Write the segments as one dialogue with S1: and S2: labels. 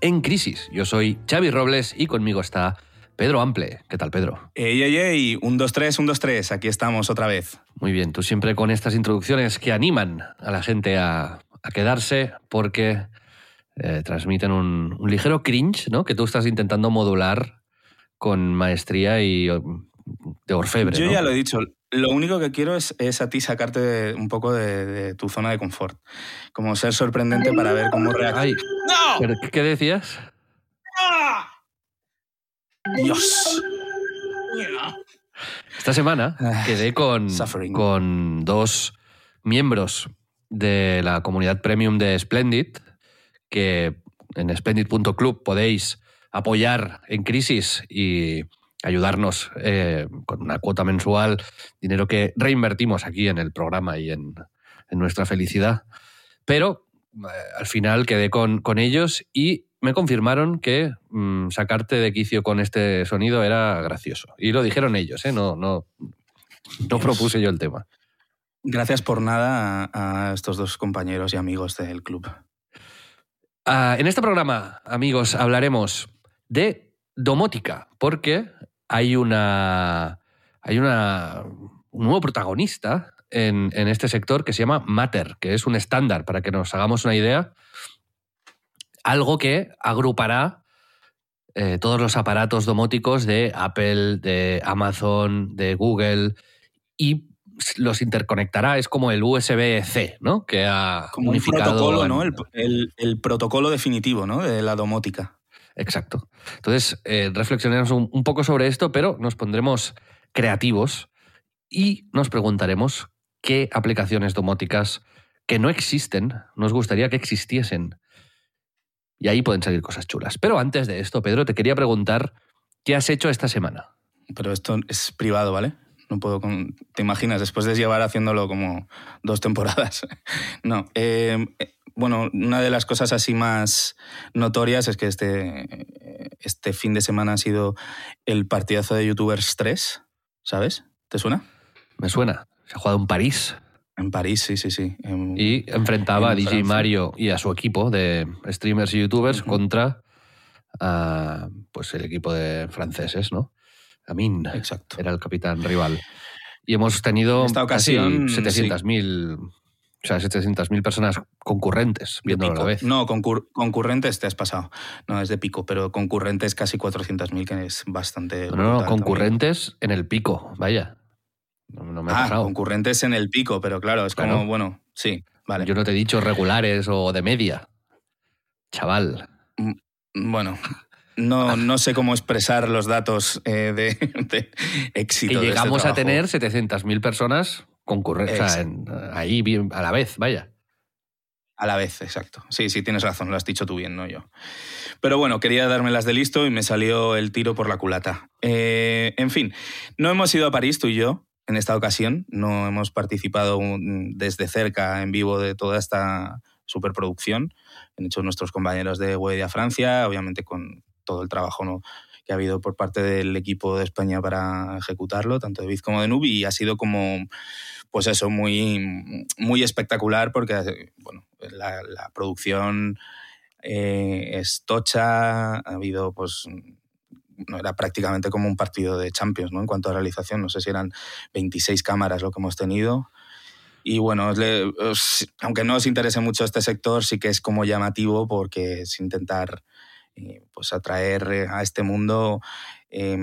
S1: En Crisis. Yo soy Xavi Robles y conmigo está Pedro Ample. ¿Qué tal, Pedro?
S2: Ey, ey, ey, un, dos, tres, un, dos, tres, aquí estamos otra vez.
S1: Muy bien, tú siempre con estas introducciones que animan a la gente a, a quedarse porque eh, transmiten un, un ligero cringe, ¿no? Que tú estás intentando modular con maestría y de orfebre.
S2: Yo
S1: ¿no?
S2: ya lo he dicho, lo único que quiero es, es a ti sacarte de- un poco de, de tu zona de confort. Como ser sorprendente para ver cómo reacciona.
S1: Ay,
S2: ¡No!
S1: ¿pero ¿Qué decías?
S2: ¡Ah! ¡Dios!
S1: Esta semana
S2: Ah,
S1: quedé con,
S2: suffering.
S1: con dos miembros de la comunidad premium de Splendid, que en splendid.club podéis apoyar en crisis y ayudarnos eh, con una cuota mensual, dinero que reinvertimos aquí en el programa y en, en nuestra felicidad. Pero eh, al final quedé con, con ellos y me confirmaron que mm, sacarte de quicio con este sonido era gracioso. Y lo dijeron ellos, ¿eh? no, no, no propuse yo el tema.
S2: Gracias por nada a, a estos dos compañeros y amigos del club.
S1: Ah, en este programa, amigos, hablaremos de domótica, porque hay una. hay una. un nuevo protagonista en, en este sector que se llama Matter, que es un estándar, para que nos hagamos una idea. Algo que agrupará eh, todos los aparatos domóticos de Apple, de Amazon, de Google y los interconectará. Es como el USB-C, ¿no? Que ha
S2: Como un
S1: unificado
S2: protocolo,
S1: en-
S2: ¿no? El, el- el protocolo definitivo, ¿no? De la domótica.
S1: Exacto. Entonces, eh, reflexionaremos un, poco sobre esto, pero nos pondremos creativos y nos preguntaremos qué aplicaciones domóticas que no existen nos gustaría que existiesen. Y ahí pueden salir cosas chulas. Pero antes de esto, Pedro, te quería preguntar qué has hecho esta semana.
S2: Pero esto es privado, ¿vale? No puedo. ¿Te imaginas? Después de llevar haciéndolo como dos temporadas. no. eh, bueno, una de las cosas así más notorias es que este, este fin de semana ha sido el partidazo de YouTubers 3, ¿sabes? ¿Te suena?
S1: Me suena. Se ha jugado en París
S2: En París, sí, sí, sí. En-
S1: y enfrentaba a DJ
S2: Francia.
S1: Mario y a su equipo de streamers y youtubers contra pues el equipo de franceses, ¿no? Amin.
S2: Exacto.
S1: era el capitán rival. Y hemos tenido
S2: En esta ocasión,
S1: casi 700.000 o sea, 700.000 personas concurrentes viéndolo a la vez.
S2: No, concur- concurrentes te has pasado. No, es de pico, pero concurrentes casi 400.000, que es bastante.
S1: No, no, no,
S2: también.
S1: concurrentes en el pico, vaya. No, no me ha
S2: Ah,
S1: pasado.
S2: concurrentes en el pico, pero claro, es como, bueno, sí, vale.
S1: Yo no te he dicho regulares o de media. Chaval.
S2: Bueno, no, no sé cómo expresar los datos eh, de, de éxito. De este
S1: llegamos a tener 700.000 personas sea, en- ahí bien, a la vez, vaya.
S2: A la vez, exacto. Sí, sí, tienes razón, lo has dicho tú bien, no yo. Pero bueno, quería dármelas de listo y me salió el tiro por la culata. Eh, en fin, no hemos ido a París, tú y yo, en esta ocasión. No hemos participado desde cerca, en vivo, de toda esta superproducción. Han hecho nuestros compañeros de Wedia Francia, obviamente con todo el trabajo ¿no? que ha habido por parte del equipo de España para ejecutarlo, tanto de Biz como de Nubi, y ha sido como, pues eso, muy, muy espectacular porque, bueno, la, la producción eh, es tocha, ha habido, pues, no era prácticamente como un partido de Champions, ¿no? En cuanto a realización, no sé si eran 26 cámaras lo que hemos tenido. Y bueno, le- aunque no os interese mucho este sector, sí que es como llamativo porque es intentar eh, pues atraer eh, a este mundo, eh,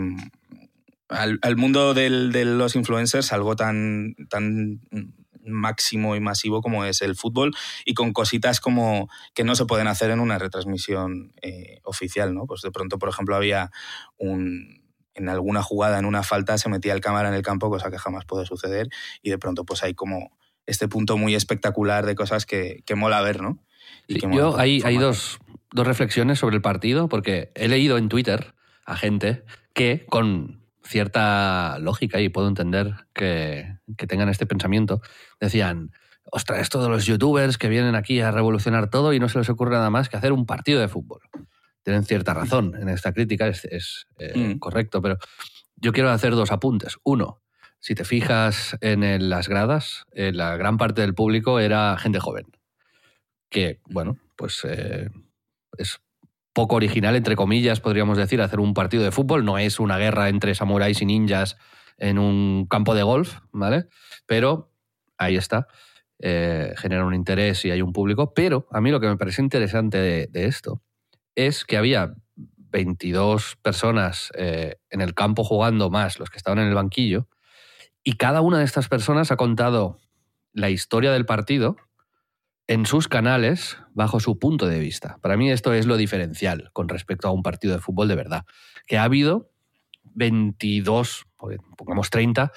S2: al, al mundo del- de los influencers, algo tan, tan máximo y masivo como es el fútbol y con cositas como que no se pueden hacer en una retransmisión eh, oficial, ¿no? Pues de pronto, por ejemplo, había un en alguna jugada, en una falta, se metía el cámara en el campo, cosa que jamás puede suceder, y de pronto pues hay como este punto muy espectacular de cosas que, que mola ver, ¿no?
S1: Y yo hay, hay dos, dos reflexiones sobre el partido, porque he leído en Twitter a gente que con cierta lógica, y puedo entender que, que tengan este pensamiento, decían, ostras, esto de los youtubers que vienen aquí a revolucionar todo y no se les ocurre nada más que hacer un partido de fútbol. Tienen cierta razón en esta crítica, es, eh,
S2: Mm.
S1: correcto, pero yo quiero hacer dos apuntes. Uno, si te fijas en el- las gradas, eh, la gran parte del público era gente joven, que, bueno, pues eh, es poco original, entre comillas, podríamos decir, hacer un partido de fútbol. No es una guerra entre samuráis y ninjas en un campo de golf, ¿vale? Pero ahí está. eh, genera un interés y hay un público. Pero a mí lo que me parece interesante de, esto es que había 22 personas eh, en el campo jugando más los que estaban en el banquillo y cada una de estas personas ha contado la historia del partido en sus canales bajo su punto de vista. Para mí esto es lo diferencial con respecto a un partido de fútbol de verdad. Que ha habido 22, pongamos 30,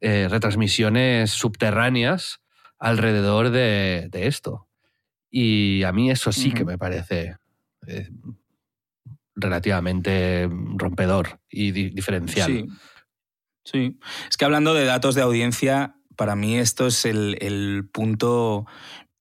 S1: eh, retransmisiones subterráneas alrededor de, de, esto. Y a mí eso sí uh -huh. que me parece eh, relativamente rompedor y di diferencial.
S2: Sí. sí. Es que hablando de datos de audiencia, para mí esto es el, el punto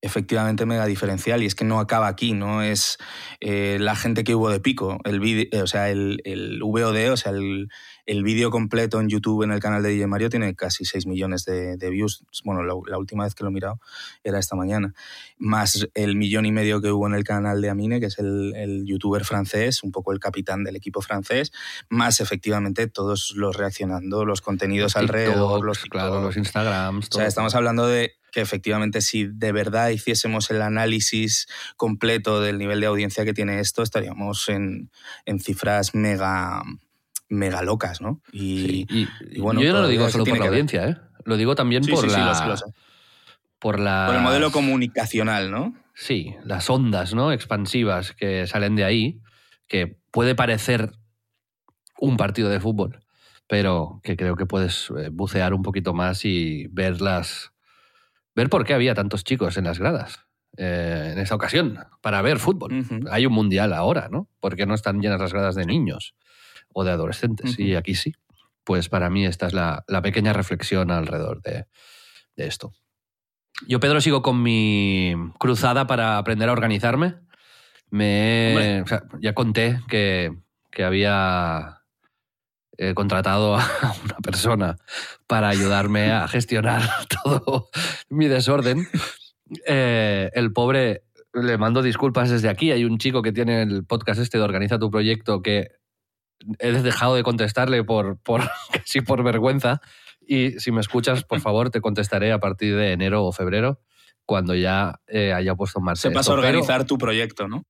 S2: efectivamente mega diferencial y es que no acaba aquí, no es eh, la gente que hubo de pico, el vídeo, o sea, el, el, VOD, o sea, el, el vídeo completo en YouTube en el canal de DJ Mario tiene casi 6 millones de, de views, bueno, la, la, última vez que lo he mirado era esta mañana, más el millón y medio que hubo en el canal de Amine, que es el, el youtuber francés, un poco el capitán del equipo francés, más efectivamente todos los reaccionando, los contenidos
S1: los
S2: alrededor, los,
S1: claro, los Instagrams,
S2: todo. O sea, estamos hablando de que efectivamente si de verdad hiciésemos el análisis completo del nivel de audiencia que tiene esto, estaríamos en, en cifras mega, mega locas, ¿no?
S1: Y, sí, y, y bueno, yo no lo digo solo por la audiencia, ¿eh? lo digo también
S2: sí,
S1: por
S2: sí,
S1: la...
S2: Sí, lo sé, lo sé.
S1: Por, la...
S2: por el modelo comunicacional, ¿no?
S1: Sí, las ondas ¿no? expansivas que salen de ahí, que puede parecer un partido de fútbol, pero que creo que puedes eh, bucear un poquito más y ver las, ver por qué había tantos chicos en las gradas eh, en esta ocasión para ver fútbol. Uh -huh. Hay un mundial ahora, ¿no? ¿Por qué no están llenas las gradas de niños o de adolescentes? Uh -huh. Y aquí sí. Pues para mí esta es la, la pequeña reflexión alrededor de, de, esto. Yo, Pedro, sigo con mi cruzada para aprender a organizarme. Me, o sea, ya conté que, que había he contratado a una persona para ayudarme a gestionar todo mi desorden. Eh, el pobre, le mando disculpas desde aquí. Hay un chico que tiene el podcast este de Organiza tu proyecto que he dejado de contestarle por, por casi por vergüenza. Y si me escuchas, por favor, te contestaré a partir de enero o febrero, cuando ya eh, haya puesto en marcha.
S2: Se pasa a organizar Pero, tu proyecto, ¿no?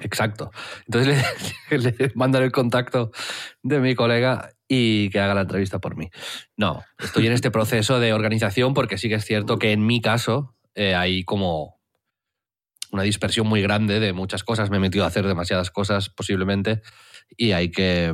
S1: Exacto. Entonces le, le mandaré el contacto de mi colega y que haga la entrevista por mí. No, estoy en este proceso de organización porque sí que es cierto que en mi caso eh, hay como una dispersión muy grande de muchas cosas. Me he metido a hacer demasiadas cosas posiblemente y hay que,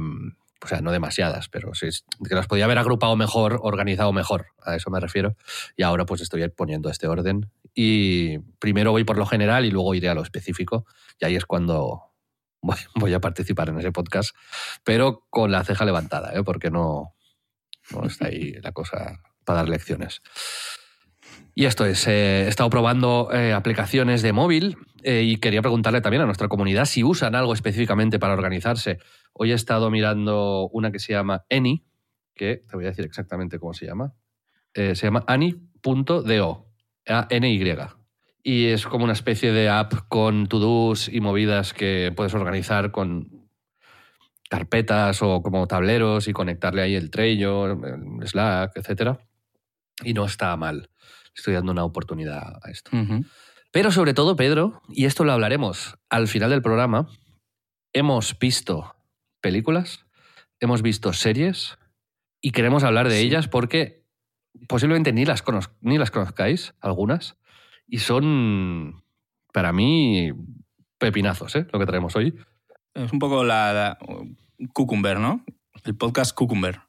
S1: o sea, no demasiadas, pero sí, que las podía haber agrupado mejor, organizado mejor, a eso me refiero. Y ahora pues estoy poniendo este orden y primero voy por lo general y luego iré a lo específico y ahí es cuando voy, a participar en ese podcast, pero con la ceja levantada, ¿eh? porque no, no está ahí la cosa para dar lecciones. Y esto es, eh, he estado probando eh, aplicaciones de móvil y quería preguntarle también a nuestra comunidad si usan algo específicamente para organizarse. Hoy he estado mirando una que se llama Any, que te voy a decir exactamente cómo se llama. se llama Any.do, A-N-Y. Y es como una especie de app con to-dos y movidas que puedes organizar con carpetas o como tableros y conectarle ahí el Trello, el Slack, etc. Y no está mal. Estoy dando una oportunidad a esto.
S2: Uh -huh.
S1: Pero sobre todo, Pedro, y esto lo hablaremos al final del programa, hemos visto películas, hemos visto series y queremos hablar de sí. ellas porque posiblemente ni las, conoz- ni las conozcáis, algunas, y son, para mí, pepinazos, ¿eh? lo que traemos hoy.
S2: Es un poco la, la- Cucumber, ¿no? El podcast Cucumber.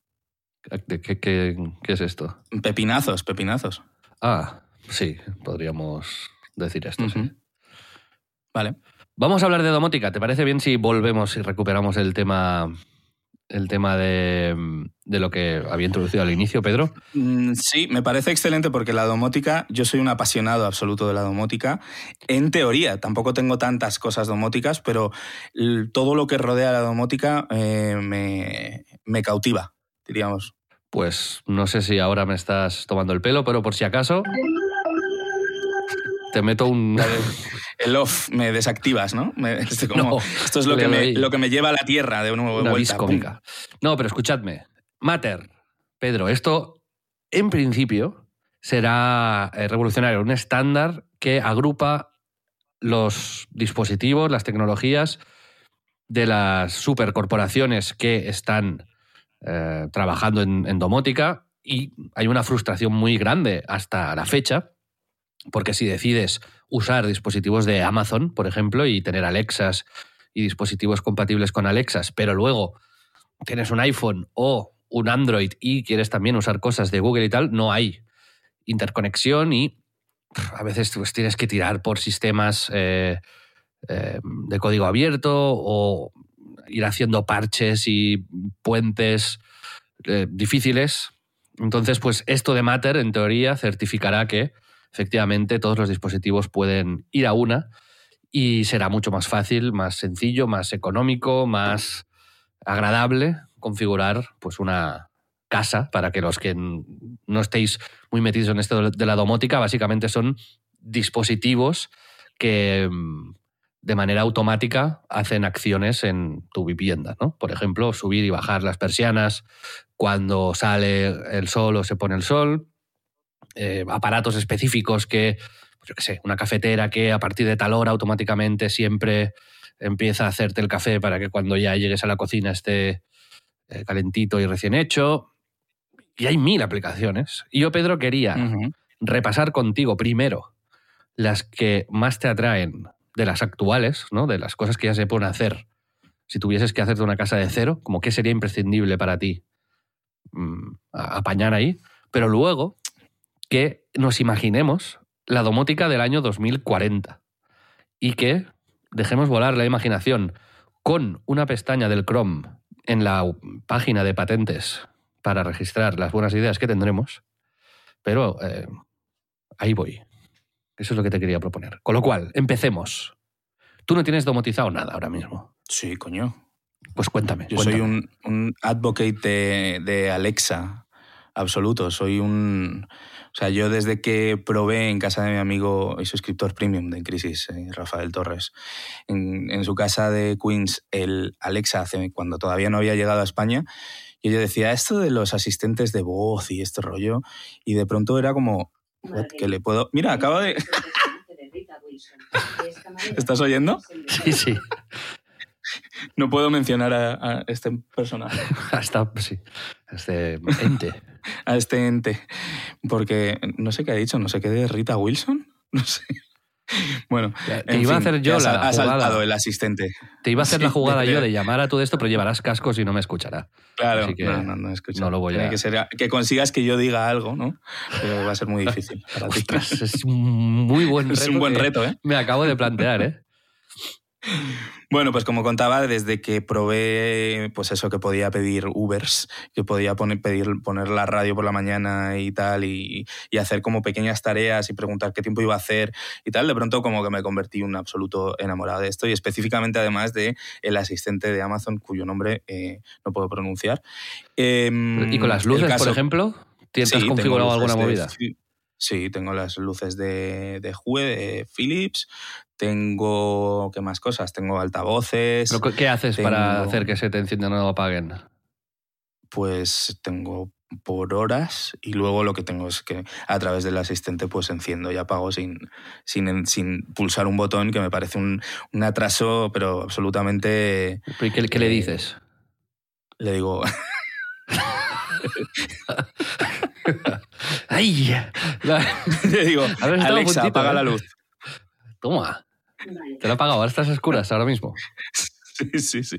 S1: ¿Qué, qué- qué- qué es esto?
S2: Pepinazos, pepinazos.
S1: Ah, sí, podríamos decir esto, sí.
S2: Vale.
S1: Vamos a hablar de domótica. ¿Te parece bien si volvemos y recuperamos el tema, el tema de, de lo que había introducido al inicio, Pedro?
S2: Mm, Sí, me parece excelente porque la domótica, yo soy un apasionado absoluto de la domótica. En teoría, tampoco tengo tantas cosas domóticas, pero todo lo que rodea la domótica eh, me, me cautiva, diríamos.
S1: Pues no sé si ahora me estás tomando el pelo, pero por si acaso te meto un...
S2: El off me desactivas, ¿no? Me- este como-
S1: No,
S2: esto es lo que, me, lo que me lleva a la tierra de nuevo
S1: una
S2: vuelta. ¡pum!
S1: cómica. No, pero escuchadme. Mater, Pedro, esto en principio será eh, revolucionario, un estándar que agrupa los dispositivos, las tecnologías de las supercorporaciones que están eh, trabajando en, en domótica y hay una frustración muy grande hasta la fecha, porque si decides usar dispositivos de Amazon, por ejemplo, y tener Alexas y dispositivos compatibles con Alexas, pero luego tienes un iPhone o un Android y quieres también usar cosas de Google y tal, no hay interconexión y a veces pues, tienes que tirar por sistemas eh, eh, de código abierto o ir haciendo parches y puentes eh, difíciles. Entonces, pues esto de Matter, en teoría, certificará que efectivamente todos los dispositivos pueden ir a una y será mucho más fácil, más sencillo, más económico, más agradable configurar pues una casa para que los que no estéis muy metidos en esto de la domótica básicamente son dispositivos que mm, de manera automática hacen acciones en tu vivienda, ¿no? Por ejemplo, subir y bajar las persianas cuando sale el sol o se pone el sol, eh, aparatos específicos que, pues yo qué sé, una cafetera que a partir de tal hora automáticamente siempre empieza a hacerte el café para que cuando ya llegues a la cocina esté eh, calentito y recién hecho. Y hay mil aplicaciones. Y yo, Pedro, quería repasar contigo primero las que más te atraen de las actuales, ¿no? de las cosas que ya se pueden hacer. Si tuvieses que hacerte una casa de cero, como qué sería imprescindible para ti mm, apañar ahí. Pero luego que nos imaginemos la domótica del año 2040 y que dejemos volar la imaginación con una pestaña del Chrome en la página de patentes para registrar las buenas ideas que tendremos. Pero eh, ahí voy. Eso es lo que te quería proponer. Con lo cual, empecemos. Tú no tienes domotizado nada ahora mismo.
S2: Sí, coño.
S1: Pues cuéntame.
S2: Yo
S1: cuéntame.
S2: soy un, un advocate de, de Alexa absoluto. Soy un. O sea, yo desde que probé en casa de mi amigo y suscriptor premium de Crisis, eh, Rafael Torres, en, en su casa de Queens, el Alexa, hace, cuando todavía no había llegado a España, y yo decía esto de los asistentes de voz y este rollo, y de pronto era como, "What, que le puedo. Mira, acaba de. ¿Estás oyendo?
S1: Sí, sí.
S2: No puedo mencionar a, a este personaje.
S1: Hasta, sí. Este ente.
S2: a este ente. Porque no sé qué ha dicho, no sé qué de Rita Wilson. No sé. Bueno,
S1: Te
S2: en
S1: iba a hacer yo la
S2: ha saltado el asistente.
S1: Te iba a hacer
S2: Sí,
S1: la jugada yo de llamar a todo esto, pero llevarás cascos y no me escuchará.
S2: Claro,
S1: Así que
S2: no, no, no
S1: no lo voy a-
S2: que, ser, que consigas que yo diga algo, ¿no? Pero va a ser muy difícil. para ti.
S1: Es un muy buen reto.
S2: es un buen reto, ¿eh?
S1: Me acabo de plantear, ¿eh?
S2: Bueno, pues como contaba, desde que probé, pues eso, que podía pedir Ubers, que podía poner, pedir, poner la radio por la mañana y tal, y, y hacer como pequeñas tareas y preguntar qué tiempo iba a hacer y tal, de pronto como que me convertí en un absoluto enamorado de esto y específicamente además de el asistente de Amazon, cuyo nombre eh, no puedo pronunciar. Em,
S1: Y con las luces, por ejemplo, ¿tienes
S2: Sí,
S1: configurado alguna
S2: de
S1: movida?
S2: Fi- Sí, tengo las luces de, de Hue, de Philips, tengo, ¿qué más cosas? Tengo altavoces,
S1: ¿Pero qué- ¿Qué haces para hacer que se te enciendan o no apaguen?
S2: pues tengo por horas y luego lo que tengo es que a través del asistente pues enciendo y apago sin, sin, sin pulsar un botón que me parece un, un atraso pero absolutamente
S1: ¿Y ¿Qué, qué le
S2: Eh,
S1: dices?
S2: le digo
S1: ¡Ay! La-
S2: Le digo, Alexa,
S1: puntito,
S2: apaga
S1: ¿eh?
S2: la luz.
S1: Toma. Te lo ahora estás a oscuras ahora mismo.
S2: Sí, sí, sí.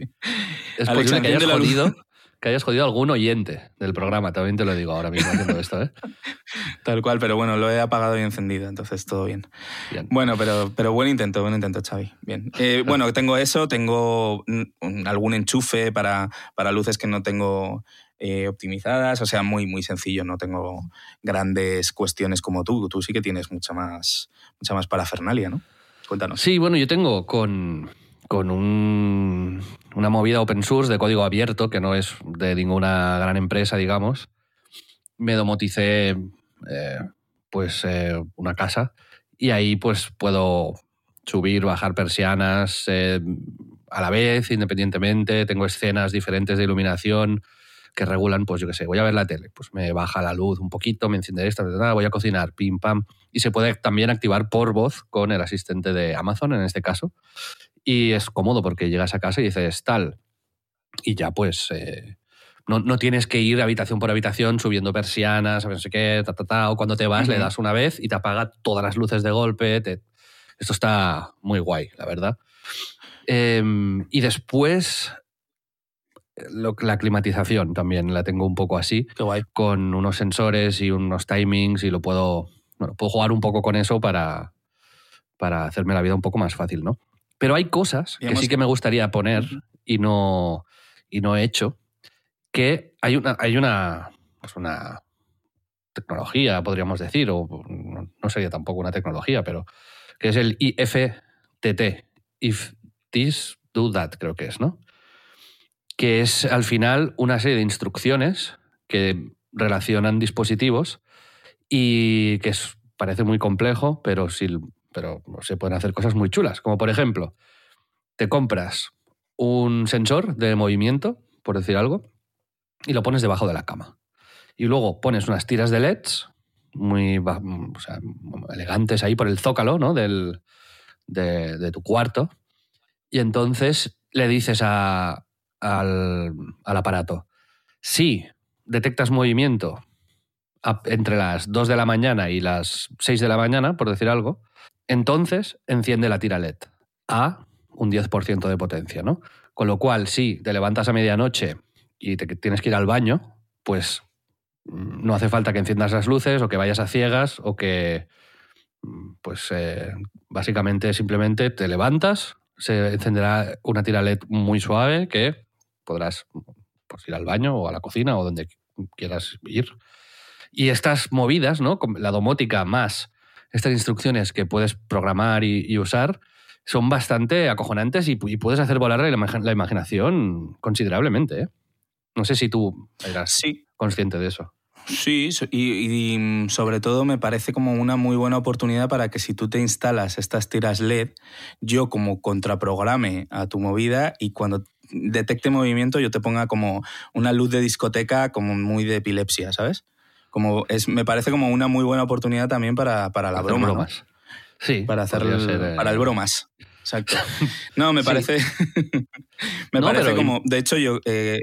S1: Es posible que hayas jodido, que hayas jodido a algún oyente del programa, también te lo digo ahora mismo haciendo esto, ¿eh?
S2: Tal cual, pero bueno, lo he apagado y encendido, entonces todo bien.
S1: Bien.
S2: Bueno, pero, pero buen intento, buen intento, Xavi. Bien. Eh, bueno, tengo eso, tengo algún enchufe para, para luces que no tengo eh, optimizadas, o sea, muy, muy sencillo, no tengo grandes cuestiones como tú. Tú sí que tienes mucha más, mucha más parafernalia, ¿no? Cuéntanos.
S1: Sí, bueno, yo tengo con, con un- una movida open source de código abierto, que no es de ninguna gran empresa, digamos. Me domoticé eh, pues eh, una casa y ahí pues puedo subir, bajar persianas eh, a la vez, independientemente. Tengo escenas diferentes de iluminación que regulan, pues yo qué sé, voy a ver la tele, pues me baja la luz un poquito, me enciende esta, voy a cocinar, pim, pam. Y se puede también activar por voz con el asistente de Amazon, en este caso. Y es cómodo porque llegas a casa y dices tal. Y ya pues eh, no, no tienes que ir habitación por habitación subiendo persianas, no sé qué, ta, ta, ta, o cuando te vas le das una vez y te apaga todas las luces de golpe. te- Esto está muy guay, la verdad. Em, y después lo- la climatización también la tengo un poco así
S2: Qué guay.
S1: con unos sensores y unos timings y lo puedo, bueno, puedo jugar un poco con eso para, para hacerme la vida un poco más fácil, ¿no? Pero hay cosas que sí que me gustaría poner y no, y no he hecho, que hay una, hay una, pues una tecnología, podríamos decir, o no, no sería tampoco una tecnología, pero que es el IFTT, If This Do That, creo que es, ¿no? Que es al final una serie de instrucciones que relacionan dispositivos y que es- parece muy complejo, pero, sí, pero se pueden hacer cosas muy chulas. Como por ejemplo, te compras un sensor de movimiento, por decir algo, y lo pones debajo de la cama. Y luego pones unas tiras de LEDs muy elegantes ahí por el zócalo ¿no? del, de, de tu cuarto. Y entonces le dices a- al, al aparato, si detectas movimiento entre las 2 de la mañana y las 6 de la mañana, por decir algo, entonces enciende la tira LED a un 10% de potencia, ¿no? Con lo cual, si te levantas a medianoche y te tienes que ir al baño, pues mm, no hace falta que enciendas las luces o que vayas a ciegas o que, mm, pues eh, básicamente simplemente te levantas, se encenderá una tira LED muy suave que podrás pues, ir al baño o a la cocina o donde quieras ir. Y estas movidas, ¿no? La domótica más estas instrucciones que puedes programar y, y usar son bastante acojonantes y, y puedes hacer volar la, la imaginación considerablemente. ¿eh? No sé si tú eras
S2: Sí,
S1: consciente de eso.
S2: Sí, y, y, mm, sobre todo me parece como una muy buena oportunidad para que si tú te instalas estas tiras LED, yo como contraprograme a tu movida y cuando detecte movimiento yo te ponga como una luz de discoteca como muy de epilepsia, ¿sabes? Como es, me parece como una muy buena oportunidad también para, para la broma.
S1: Sí,
S2: Para hacer el,
S1: ser, eh,
S2: para el bromas. Exacto. No, me parece. me
S1: No,
S2: parece
S1: pero-
S2: como. De hecho, yo. eh,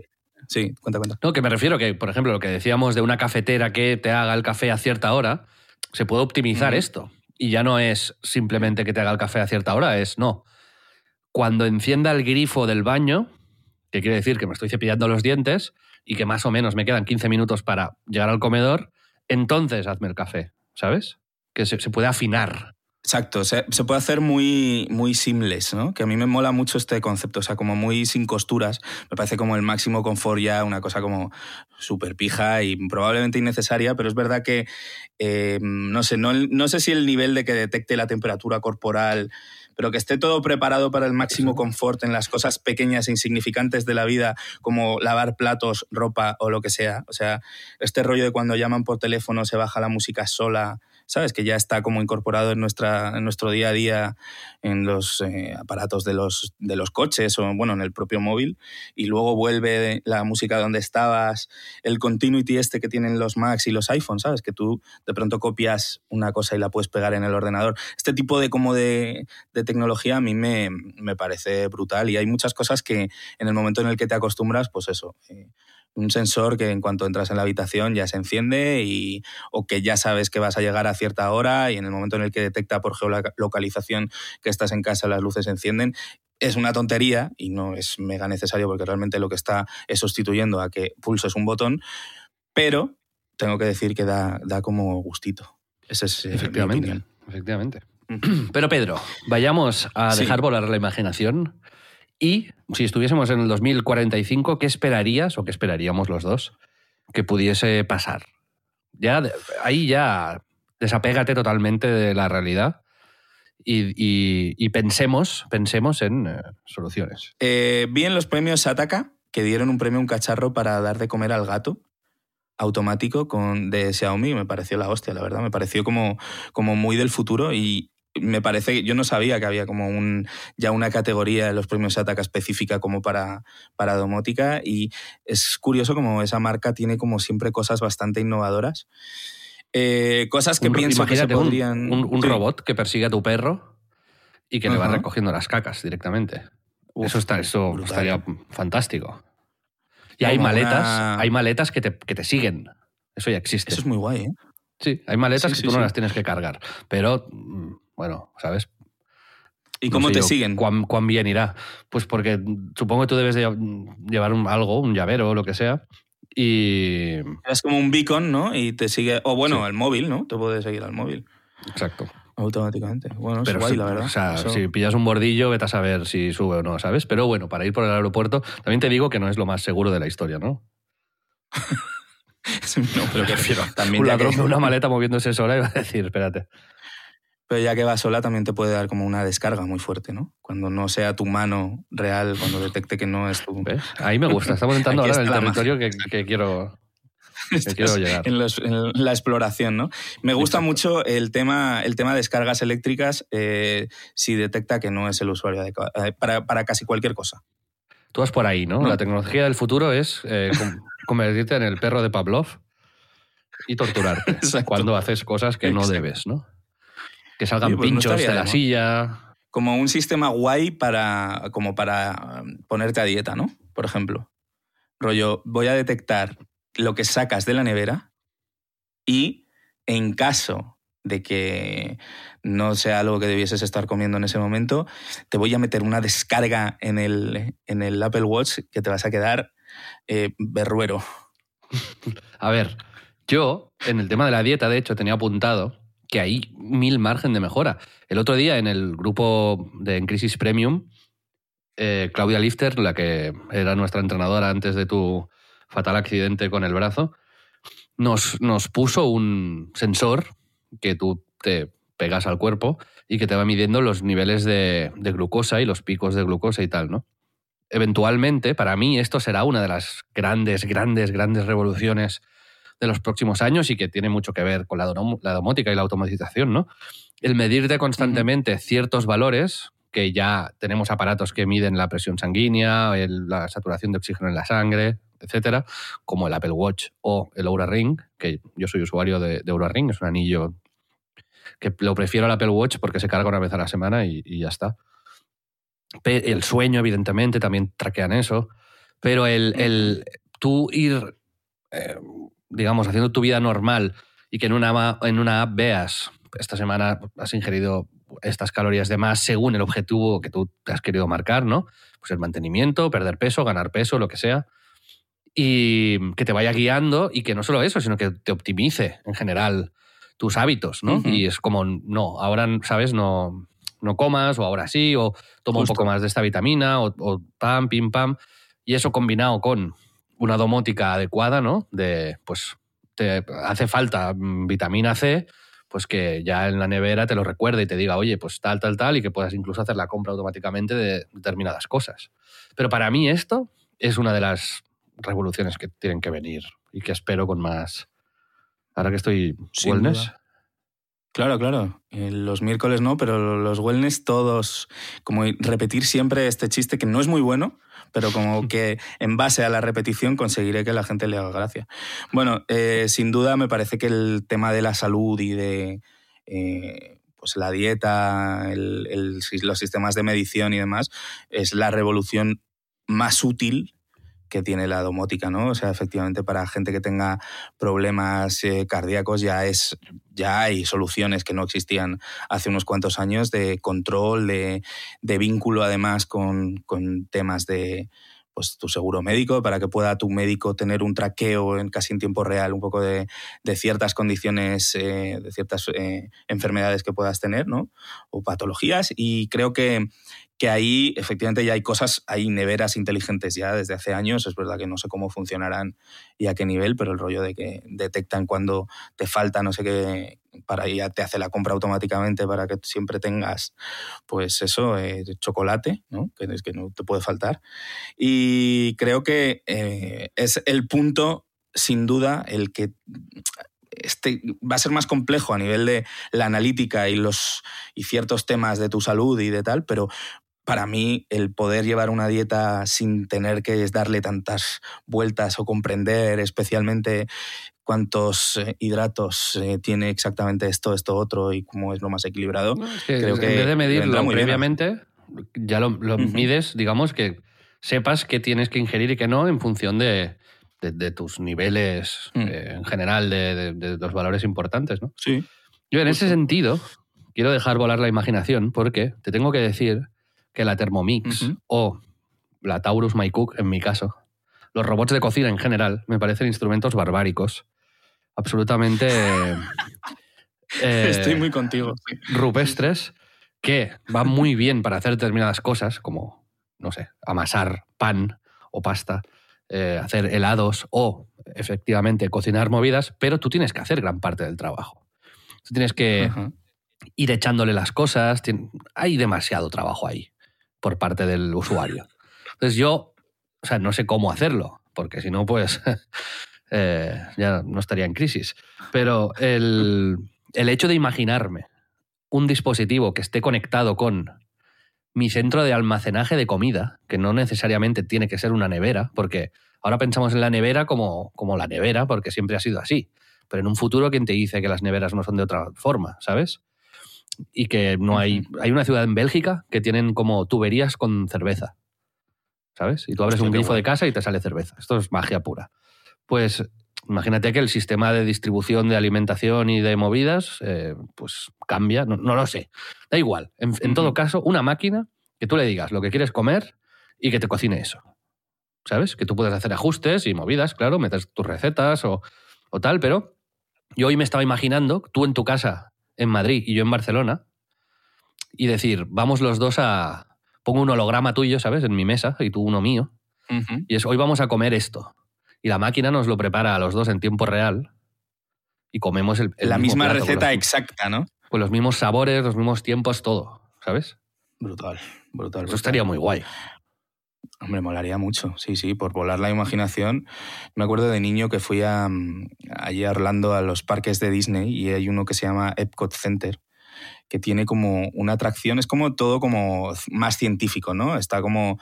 S2: sí, cuenta, cuenta.
S1: No, que me refiero que, por ejemplo, lo que decíamos de una cafetera que te haga el café a cierta hora, se puede optimizar esto. Y ya no es simplemente que te haga el café a cierta hora, es no. Cuando encienda el grifo del baño, que quiere decir que me estoy cepillando los dientes y que más o menos me quedan 15 minutos para llegar al comedor, entonces hazme el café, ¿sabes? Que se, puede afinar.
S2: Exacto, se, puede hacer muy, muy seamless, ¿no? Que a mí me mola mucho este concepto, o sea, como muy sin costuras. Me parece como el máximo confort ya, una cosa como súper pija y probablemente innecesaria, pero es verdad que, eh, no sé, no sé si el nivel de que detecte la temperatura corporal, pero que esté todo preparado para el máximo confort en las cosas pequeñas e insignificantes de la vida, como lavar platos, ropa o lo que sea. O sea, este rollo de cuando llaman por teléfono se baja la música sola, ¿sabes? Que ya está como incorporado en, nuestra, en nuestro día a día en los eh, aparatos de los, de los coches o, bueno, en el propio móvil, y luego vuelve la música donde estabas, el continuity este que tienen los Macs y los iPhones, ¿sabes? Que tú de pronto copias una cosa y la puedes pegar en el ordenador. Este tipo de como de, tecnología a mí me, me parece brutal y hay muchas cosas que en el momento en el que te acostumbras, pues eso, eh, Un sensor que en cuanto entras en la habitación ya se enciende y, o que ya sabes que vas a llegar a cierta hora y en el momento en el que detecta por geolocalización que estás en casa las luces se encienden. Es una tontería y no es mega necesario porque realmente lo que está es sustituyendo a que pulses un botón, pero tengo que decir que da, da como gustito. Ese es eh,
S1: Efectivamente.
S2: mi.
S1: Efectivamente. Pero Pedro, vayamos a
S2: Sí.
S1: dejar volar la imaginación y si estuviésemos en el 2045, ¿qué esperarías o qué esperaríamos los dos que pudiese pasar? Ya ahí ya desapégate totalmente de la realidad y, pensemos, pensemos en eh, soluciones.
S2: Eh, vi en los premios Sataka que dieron un premio un cacharro para dar de comer al gato automático con, de Xiaomi. Me pareció la hostia, la verdad. Me pareció como, como muy del futuro y me parece, yo no sabía que había como un, ya una categoría en los premios Sataka específica como para, para domótica y es curioso como esa marca tiene como siempre cosas bastante innovadoras. Eh, cosas que
S1: Un-
S2: pienso que se
S1: un-
S2: podrían...
S1: un, un
S2: Sí.
S1: robot que persigue a tu perro y que le va recogiendo las cacas directamente.
S2: Uf,
S1: eso está, eso
S2: brutal.
S1: estaría fantástico. Y hay maletas,
S2: una-
S1: hay maletas que te, que te siguen. Eso ya existe.
S2: Eso es muy guay, ¿eh?
S1: Sí, hay maletas
S2: Sí,
S1: que
S2: sí,
S1: tú no
S2: sí.
S1: las tienes que cargar. Pero, mm, bueno, ¿sabes?
S2: ¿Y
S1: No
S2: cómo
S1: sé
S2: te
S1: yo
S2: siguen?
S1: Cuán, cuán bien irá? Pues porque supongo que tú debes de lle- llevar un, algo, un llavero o lo que sea. Y.
S2: Es como un beacon, ¿no? Y te sigue. O bueno,
S1: Sí.
S2: al móvil, ¿no? Te puede seguir al móvil
S1: Exacto.
S2: automáticamente. Bueno,
S1: Pero
S2: es guay,
S1: sí,
S2: la verdad.
S1: O sea,
S2: Eso-
S1: si pillas un bordillo, vete a saber si sube o no, ¿sabes? Pero bueno, para ir por el aeropuerto, también te digo que no es lo más seguro de la historia, ¿no?
S2: no, pero que
S1: Prefiero
S2: también
S1: un ladrón
S2: que,
S1: una maleta moviéndose sola y va a decir, espérate.
S2: Pero ya que va sola también te puede dar como una descarga muy fuerte, ¿no? Cuando no sea tu mano real, cuando detecte que no es tu...
S1: ¿Ves? Ahí me gusta. Estamos entrando ahora en el territorio que, que quiero, que
S2: Estás
S1: quiero llegar.
S2: En, los- en la exploración, ¿no? Me gusta
S1: Exacto.
S2: mucho el tema, el tema de descargas eléctricas eh, si detecta que no es el usuario adecuado, eh, para, para casi cualquier cosa.
S1: Tú vas por ahí, ¿no?
S2: No.
S1: La tecnología del futuro es eh, convertirte en el perro de Pavlov y torturarte
S2: Exacto.
S1: cuando haces cosas que no
S2: Exacto.
S1: debes, ¿no? Que salgan
S2: pues
S1: pinchos de
S2: de
S1: la silla.
S2: como un sistema guay para, como para um, ponerte a dieta, ¿no? Por ejemplo. Rollo, voy a detectar lo que sacas de la nevera y en caso de que no sea algo que debieses estar comiendo en ese momento, te voy a meter una descarga en el, en el Apple Watch que te vas a quedar eh, berruero.
S1: A ver, yo en el tema de la dieta, de hecho, tenía apuntado que hay mil margen de mejora. El otro día en el grupo de En Crisis Premium, eh, Claudia Lifter, la que era nuestra entrenadora antes de tu fatal accidente con el brazo, nos, nos puso un sensor que tú te pegas al cuerpo y que te va midiendo los niveles de, de glucosa y los picos de glucosa y tal, ¿no? Eventualmente, para mí, esto será una de las grandes, grandes, grandes revoluciones de los próximos años y que tiene mucho que ver con la, domótica y la automatización, ¿no? El medirte constantemente ciertos valores, que ya tenemos aparatos que miden la presión sanguínea, el- la saturación de oxígeno en la sangre, etcétera, como el Apple Watch o el Oura Ring, que yo soy usuario de, de Oura Ring, es un anillo que lo prefiero al Apple Watch porque se carga una vez a la semana y, y ya está. El sueño, evidentemente, también traquean eso, pero el, el tú ir, eh, digamos, haciendo tu vida normal y que en una, en una app veas, esta semana has ingerido estas calorías de más según el objetivo que tú te has querido marcar, ¿no? Pues el mantenimiento, perder peso, ganar peso, lo que sea. Y que te vaya guiando y que no solo eso, sino que te optimice en general tus hábitos, ¿no? Y es como, no, ahora, ¿sabes? No, no comas, o ahora sí, o toma
S2: Justo.
S1: un poco más de esta vitamina, o, o pam, pim, pam. Y eso combinado con una domótica adecuada, ¿no? De, pues, te hace falta mm, vitamina C, pues que ya en la nevera te lo recuerde y te diga, oye, pues tal, tal, tal, y que puedas incluso hacer la compra automáticamente de determinadas cosas. Pero para mí esto es una de las revoluciones que tienen que venir y que espero con más... Ahora que estoy
S2: Sin
S1: wellness,
S2: duda. Claro, claro. Eh, Los miércoles no, pero los wellness todos, como repetir siempre este chiste que no es muy bueno, pero como que en base a la repetición conseguiré que la gente le haga gracia. Bueno, eh, sin duda me parece que el tema de la salud y de eh, pues la dieta, el- el- los sistemas de medición y demás, es la revolución más útil que tiene la domótica, ¿no? O sea, efectivamente para gente que tenga problemas eh, cardíacos ya es ya hay soluciones que no existían hace unos cuantos años de control, de, de vínculo además con, con temas de, pues, tu seguro médico para que pueda tu médico tener un traqueo en casi en tiempo real un poco de, de ciertas condiciones, eh, de ciertas eh, enfermedades que puedas tener, ¿no? O patologías. Y creo que, que ahí efectivamente ya hay cosas, hay neveras inteligentes ya desde hace años. Es verdad que no sé cómo funcionarán y a qué nivel, pero el rollo de que detectan cuando te falta no sé qué, para ya te hace la compra automáticamente para que siempre tengas, pues eso, eh, chocolate, ¿no? Que es que no te puede faltar. Y creo que eh, es el punto, sin duda, el que este va a ser más complejo a nivel de la analítica y los y ciertos temas de tu salud y de tal, pero para mí el poder llevar una dieta sin tener que darle tantas vueltas o comprender especialmente cuántos eh, hidratos eh, tiene exactamente esto, esto, otro y cómo es lo más equilibrado.
S1: No, es que
S2: creo
S1: en vez de medirlo
S2: muy bien.
S1: previamente, ya lo, mides, digamos, que sepas qué tienes que ingerir y qué no en función de, de- de tus niveles
S2: Mm.
S1: eh, en general, de, los valores importantes. ¿no?
S2: Sí.
S1: Yo en ese sentido quiero dejar volar la imaginación porque te tengo que decir que la Thermomix o la Taurus MyCook, en mi caso, los robots de cocina en general, me parecen instrumentos barbáricos, absolutamente... eh,
S2: Estoy muy contigo. sí.
S1: rupestres que van muy bien para hacer determinadas cosas, como, no sé, amasar pan o pasta, eh, hacer helados o, efectivamente, cocinar movidas, pero tú tienes que hacer gran parte del trabajo. Tú tienes que ir echándole las cosas, hay demasiado trabajo ahí por parte del usuario. Entonces yo, o sea, no sé cómo hacerlo, porque si no, pues eh, ya no estaría en crisis. Pero el, el hecho de imaginarme un dispositivo que esté conectado con mi centro de almacenaje de comida, que no necesariamente tiene que ser una nevera, porque ahora pensamos en la nevera como, como la nevera, porque siempre ha sido así. Pero en un futuro, ¿quién te dice que las neveras no son de otra forma, sabes? Y que no hay. Hay una ciudad en Bélgica que tienen como tuberías con cerveza. ¿Sabes? Y tú abres
S2: Hostia,
S1: un grifo de casa y te sale cerveza. Esto es magia pura. Pues imagínate que el sistema de distribución de alimentación y de movidas, eh, pues cambia. No, no lo sé. Da igual. En, en todo caso, una máquina que tú le digas lo que quieres comer y que te cocine eso. ¿Sabes? Que tú puedes hacer ajustes y movidas, claro, metes tus recetas o, o tal, pero yo hoy me estaba imaginando, tú en tu casa en Madrid y yo en Barcelona, y decir, vamos los dos a... Pongo un holograma tuyo, ¿sabes? En mi mesa y tú uno mío. Y es, hoy vamos a comer esto. Y la máquina nos lo prepara a los dos en tiempo real y comemos el, el
S2: La
S1: mismo
S2: misma
S1: plato
S2: receta
S1: los-
S2: exacta, ¿no?
S1: Con los mismos sabores, los mismos tiempos, todo, ¿sabes?
S2: Brutal, brutal.
S1: Eso
S2: brutal.
S1: estaría muy guay.
S2: Hombre, molaría mucho, sí, sí, por volar la imaginación. Me acuerdo de niño que fui a, mm, allí a Orlando a los parques de Disney y hay uno que se llama Epcot Center, que tiene como una atracción, es como todo como más científico, ¿no? Está como,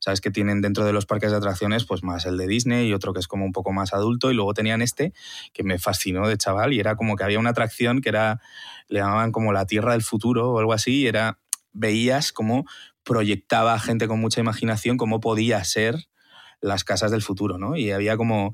S2: sabes que tienen dentro de los parques de atracciones pues más el de Disney y otro que es como un poco más adulto y luego tenían este que me fascinó de chaval y era como que había una atracción que era, le llamaban como la Tierra del Futuro o algo así y era, veías como proyectaba a gente con mucha imaginación cómo podía ser las casas del futuro, ¿no? Y había como,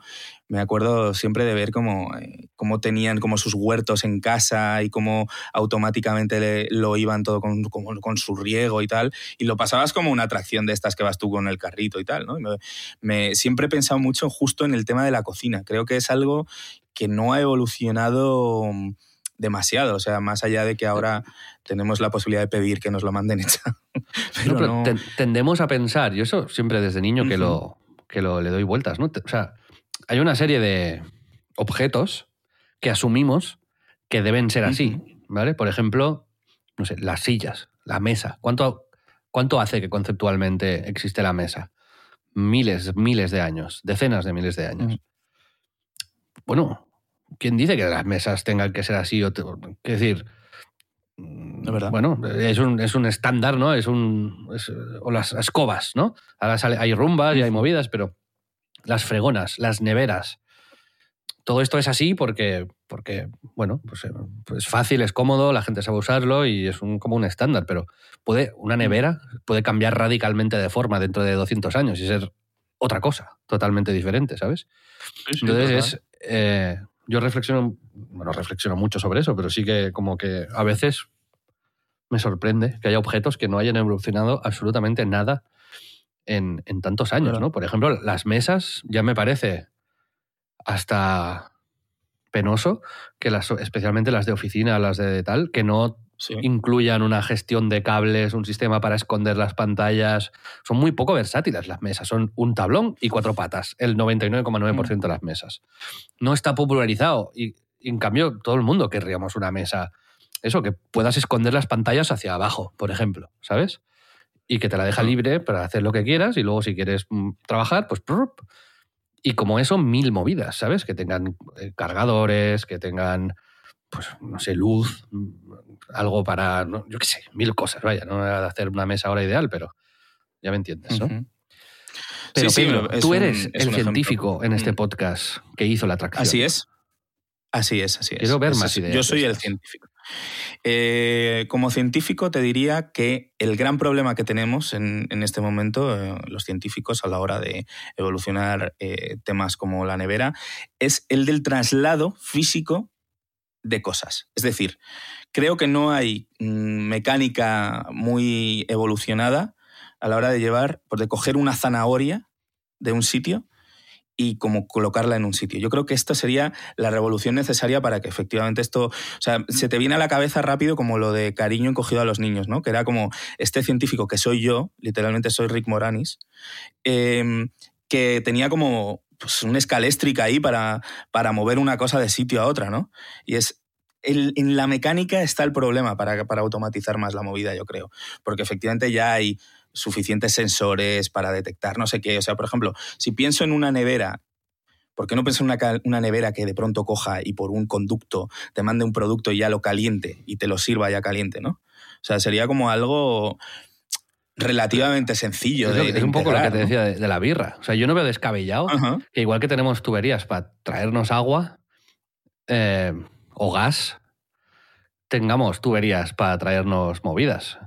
S2: me acuerdo siempre de ver cómo, eh, cómo tenían como sus huertos en casa y cómo automáticamente le- lo iban todo con, con su riego y tal, y lo pasabas como una atracción de estas que vas tú con el carrito y tal, ¿no? Me- me- siempre he pensado mucho justo en el tema de la cocina, creo que es algo que no ha evolucionado mm, demasiado, o sea, más allá de que ahora tenemos la posibilidad de pedir que nos lo manden hecha.
S1: No,
S2: Pero
S1: pero
S2: no-
S1: ten- tendemos a pensar, yo eso siempre desde niño que, lo, que lo le doy vueltas, ¿no? O sea, hay una serie de objetos que asumimos que deben ser así. ¿vale? Por ejemplo, no sé, las sillas, la mesa. ¿Cuánto, ¿Cuánto hace que conceptualmente existe la mesa? Miles, miles de años, decenas de miles de años. Bueno, ¿quién dice que las mesas tengan que ser así? O te- Es decir, mm,
S2: verdad.
S1: bueno, es un, es un estándar, ¿no? Es un, es- o las escobas, ¿no? Ahora sale- hay rumbas y hay movidas, pero las fregonas, las neveras, todo esto es así porque, porque bueno, pues, eh, pues es fácil, es cómodo, la gente sabe usarlo y es un, como un estándar, pero puede, una nevera puede cambiar radicalmente de forma dentro de 200 años y ser otra cosa totalmente diferente, ¿sabes?
S2: Sí,
S1: Entonces es, eh, yo reflexiono, bueno, reflexiono mucho sobre eso, pero sí que como que a veces me sorprende que haya objetos que no hayan evolucionado absolutamente nada en, en tantos años,
S2: Claro.
S1: ¿no? Por ejemplo, las mesas ya me parece hasta penoso que las, especialmente las de oficina, las de tal, que no
S2: Sí.
S1: incluyan una gestión de cables, un sistema para esconder las pantallas. Son muy poco versátiles las mesas. Son un tablón y cuatro patas, el 99,9% de las mesas. No está popularizado y, en cambio todo el mundo querríamos una mesa. Eso, que puedas esconder las pantallas hacia abajo, por ejemplo, ¿sabes? Y que te la deja
S2: Mm.
S1: libre para hacer lo que quieras y luego si quieres mm, trabajar, pues... Y como eso, mil movidas, ¿sabes? Que tengan eh, cargadores, que tengan, pues, no sé, luz, mm, algo para, no, yo qué sé, mil cosas, vaya, no voy a hacer una mesa ahora ideal, pero ya me entiendes, ¿no? Pero
S2: Sí, sí,
S1: Pedro,
S2: es
S1: tú eres
S2: es
S1: el
S2: ejemplo.
S1: científico en este
S2: Mm.
S1: podcast que hizo la atracción.
S2: Así es. Así es, así es.
S1: Quiero ver más ideas
S2: Yo
S1: de
S2: soy el científico. Eh, como científico te diría que el gran problema que tenemos en, en este momento, eh, los científicos, a la hora de evolucionar eh, temas como la nevera, es el del traslado físico de cosas. Es decir, creo que no hay mm, mecánica muy evolucionada a la hora de llevar, pues de coger una zanahoria de un sitio y como colocarla en un sitio. Yo creo que esto sería la revolución necesaria para que efectivamente esto, o sea, se te viene a la cabeza rápido como lo de cariño encogido a los niños, ¿no? Que era como este científico que soy yo, literalmente soy Rick Moranis, eh, que tenía como pues, una escaléstrica ahí para, para mover una cosa de sitio a otra, ¿no? Y es en la mecánica está el problema para, para automatizar más la movida, yo creo. Porque efectivamente ya hay suficientes sensores para detectar no sé qué. O sea, por ejemplo, si pienso en una nevera, ¿por qué no pienso en una, una nevera que de pronto coja y por un conducto te mande un producto y ya lo caliente y te lo sirva ya caliente, ¿no? O sea, sería como algo relativamente sencillo.
S1: Es,
S2: de-
S1: un poco lo que te decía de, de la birra. O sea, yo no veo descabellado
S2: Ajá.
S1: que igual que tenemos tuberías para traernos agua eh, o gas, tengamos tuberías para traernos movidas.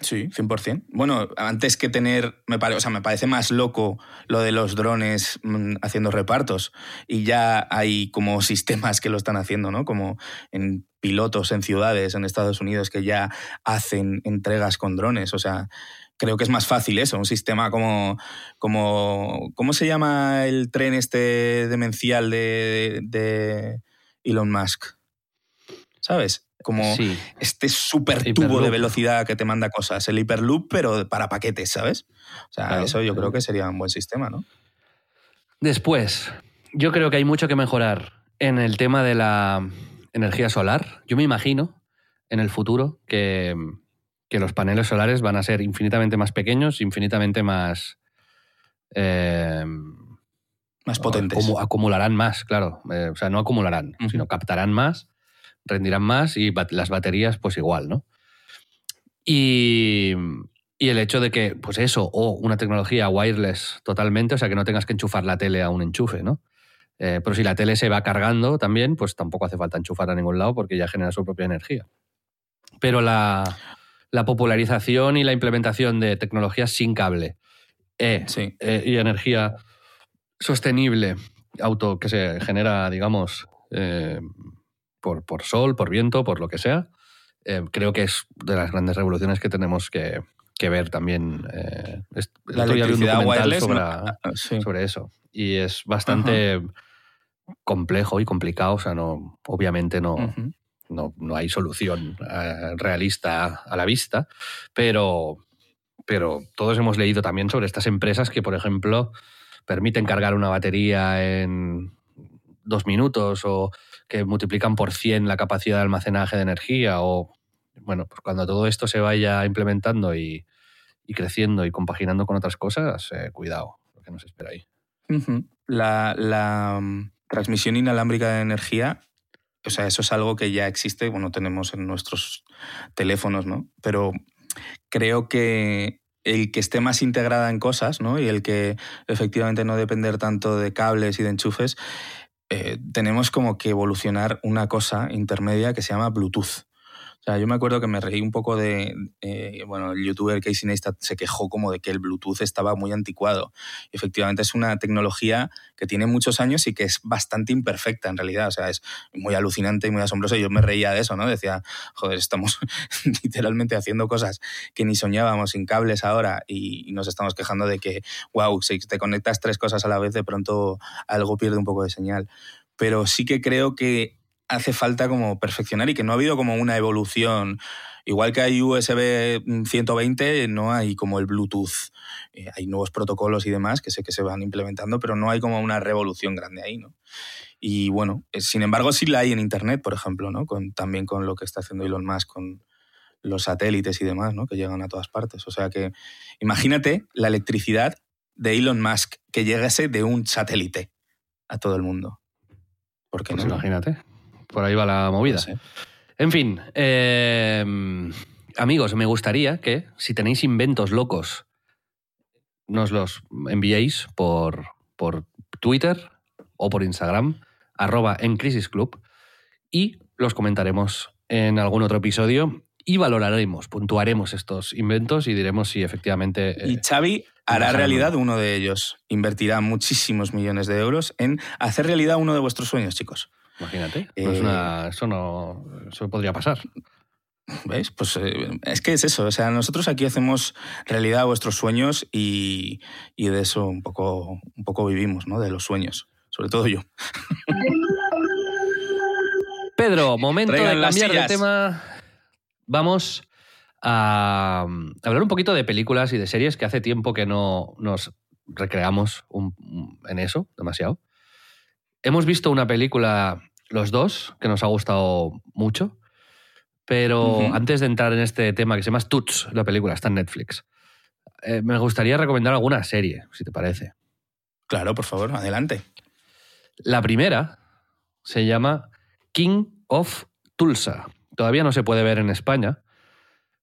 S2: Sí, 100%. Bueno, antes que tener, me, pare- o sea, me parece más loco lo de los drones mm, haciendo repartos y ya hay como sistemas que lo están haciendo, ¿no? Como en pilotos en ciudades en Estados Unidos que ya hacen entregas con drones, o sea, creo que es más fácil eso, un sistema como, como ¿cómo se llama el tren este demencial de, de Elon Musk? ¿Sabes? Como
S1: Sí.
S2: este super tubo de velocidad que te manda cosas, el Hyperloop, pero para paquetes, ¿sabes? O sea,
S1: Claro,
S2: eso yo
S1: claro.
S2: creo que sería un buen sistema, ¿no?
S1: Después, yo creo que hay mucho que mejorar en el tema de la energía solar. Yo me imagino en el futuro que, que los paneles solares van a ser infinitamente más pequeños, infinitamente más... eh,
S2: Más potentes.
S1: acumu- acumularán más, claro. Eh, o sea, no acumularán, sino captarán más, rendirán más y bat- las baterías, pues igual, ¿no? Y, y el hecho de que, pues eso, o una tecnología wireless totalmente, o sea, que no tengas que enchufar la tele a un enchufe, ¿no? Eh, pero si la tele se va cargando también, pues tampoco hace falta enchufar a ningún lado porque ya genera su propia energía. Pero la, la popularización y la implementación de tecnologías sin cable eh,
S2: Sí.
S1: eh, y energía sostenible, auto que se genera, digamos, eh, por, por sol, por viento, por lo que sea, creo que es de las grandes revoluciones que tenemos que, que ver también.
S2: La electricidad wireless.
S1: sobre,
S2: ¿no? Ah, sí.
S1: sobre eso. Y es bastante complejo y complicado. O sea, no, obviamente no, no, no hay solución eh, realista a la vista, pero, pero todos hemos leído también sobre estas empresas que, por ejemplo, permiten cargar una batería en dos minutos o que multiplican por 100 la capacidad de almacenaje de energía o, bueno, pues cuando todo esto se vaya implementando y, y creciendo y compaginando con otras cosas, eh, cuidado, lo que nos espera ahí.
S2: La, la, mm, transmisión inalámbrica de energía, o sea, eso es algo que ya existe, bueno, tenemos en nuestros teléfonos, ¿no? Pero creo que el que esté más integrada en cosas, ¿no? Y el que efectivamente no depender tanto de cables y de enchufes, eh, tenemos como que evolucionar una cosa intermedia que se llama Bluetooth. Sea, yo me acuerdo que me reí un poco de, eh, bueno, el youtuber Casey Neistat se quejó como de que el Bluetooth estaba muy anticuado. Efectivamente es una tecnología que tiene muchos años y que es bastante imperfecta en realidad. O sea, es muy alucinante y muy asombroso. Y yo me reía de eso, ¿no? Decía, joder, estamos literalmente haciendo cosas que ni soñábamos sin cables ahora y, nos estamos quejando de que, wow, si te conectas tres cosas a la vez, de pronto algo pierde un poco de señal. Pero sí que creo que hace falta como perfeccionar y que no ha habido como una evolución. Igual que hay USB 120, no hay como el Bluetooth. Eh, hay nuevos protocolos y demás que sé que se van implementando, pero no hay como una revolución grande ahí, ¿no? Y bueno, eh, sin embargo sí la hay en Internet, por ejemplo, ¿no? Con, también con lo que está haciendo Elon Musk con los satélites y demás, ¿no? Que llegan a todas partes. O sea que imagínate la electricidad de Elon Musk que llegase de un satélite a todo el mundo. ¿Por qué
S1: Pues
S2: no?
S1: imagínate. Por ahí va la movida. En fin, eh, amigos, me gustaría que si tenéis inventos locos, nos los enviéis por, por Twitter o por Instagram, arroba en Crisis Club, y los comentaremos en algún otro episodio y valoraremos, puntuaremos estos inventos y diremos si efectivamente... eh,
S2: Y Xavi hará realidad uno de ellos. Invertirá muchísimos millones de euros en hacer realidad uno de vuestros sueños, chicos.
S1: Imagínate, no es
S2: eh,
S1: una- eso no eso podría pasar.
S2: ¿Veis? Pues eh, es que es eso. O sea, nosotros aquí hacemos realidad vuestros sueños y, y de eso un poco, un poco vivimos, ¿no? De los sueños. Sobre todo yo.
S1: Pedro, momento de
S2: Traigan
S1: cambiar de tema. Vamos a hablar un poquito de películas y de series que hace tiempo que no nos recreamos un- en eso demasiado. Hemos visto una película los dos que nos ha gustado mucho, pero antes de entrar en este tema que se llama Tuts, la película está en Netflix, eh, me gustaría recomendar alguna serie, si te parece.
S2: Claro, por favor, adelante.
S1: La primera se llama King of Tulsa. Todavía no se puede ver en España,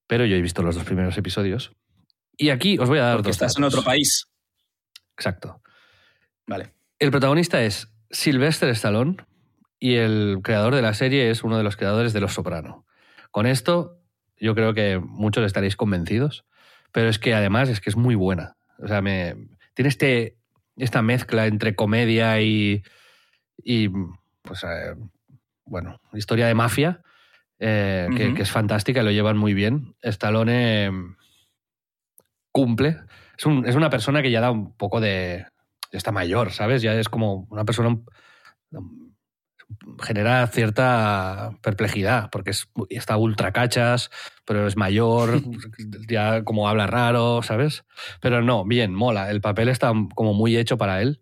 S1: pero yo he visto los dos primeros episodios. Y aquí os voy a dar
S2: Porque
S1: dos
S2: estás en otro país.
S1: Exacto.
S2: Vale.
S1: El protagonista es Sylvester Stallone y el creador de la serie es uno de los creadores de Los Soprano. Con esto yo creo que muchos estaréis convencidos, pero es que además es que es muy buena. O sea, me, tiene este, esta mezcla entre comedia y, y pues, eh, bueno, historia de mafia, eh, que, es fantástica y lo llevan muy bien. Stallone eh, cumple. Es, un- es una persona que ya da un poco de... Ya está mayor, ¿sabes? Ya es como una persona... genera cierta perplejidad, porque es- está ultra cachas, pero es mayor, ya como habla raro, ¿sabes? Pero no, bien, mola. El papel está como muy hecho para él.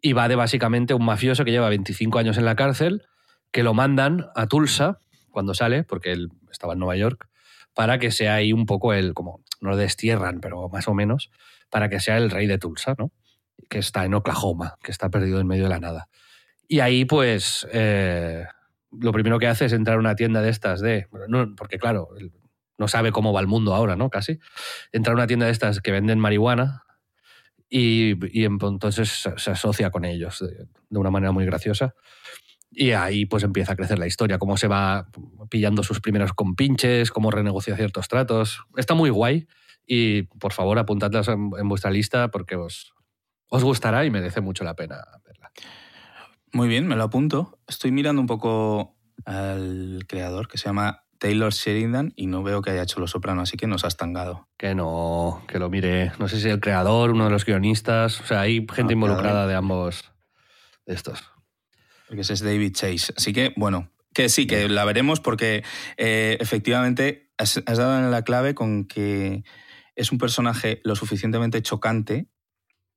S1: Y va de básicamente un mafioso que lleva 25 años en la cárcel, que lo mandan a Tulsa cuando sale, porque él estaba en Nueva York, para que sea ahí un poco el, como, no lo destierran, pero más o menos, para que sea el rey de Tulsa, ¿no? Que está en Oklahoma, que está perdido en medio de la nada. Y ahí, pues, eh, lo primero que hace es entrar a una tienda de estas de. porque, claro, no sabe cómo va el mundo ahora, ¿no? Casi. Entra a una tienda de estas que venden marihuana y, y entonces se, asocia con ellos de, una manera muy graciosa. Y ahí pues empieza a crecer la historia, cómo se va pillando sus primeros compinches, cómo renegocia ciertos tratos. Está muy guay y por favor apuntadlas en, en vuestra lista porque os, os gustará y merece mucho la pena.
S2: Muy bien, me lo apunto. Estoy mirando un poco al creador que se llama Taylor Sheridan y no veo que haya hecho Los Soprano, así que nos has tangado.
S1: Que no, que lo mire. No sé si el creador, uno de los guionistas. O sea, hay gente
S2: Ah,
S1: involucrada
S2: creador.
S1: de ambos de estos.
S2: Porque ese es David Chase. Así que, bueno, que sí, que la veremos porque eh, efectivamente has, has dado en la clave con que es un personaje lo suficientemente chocante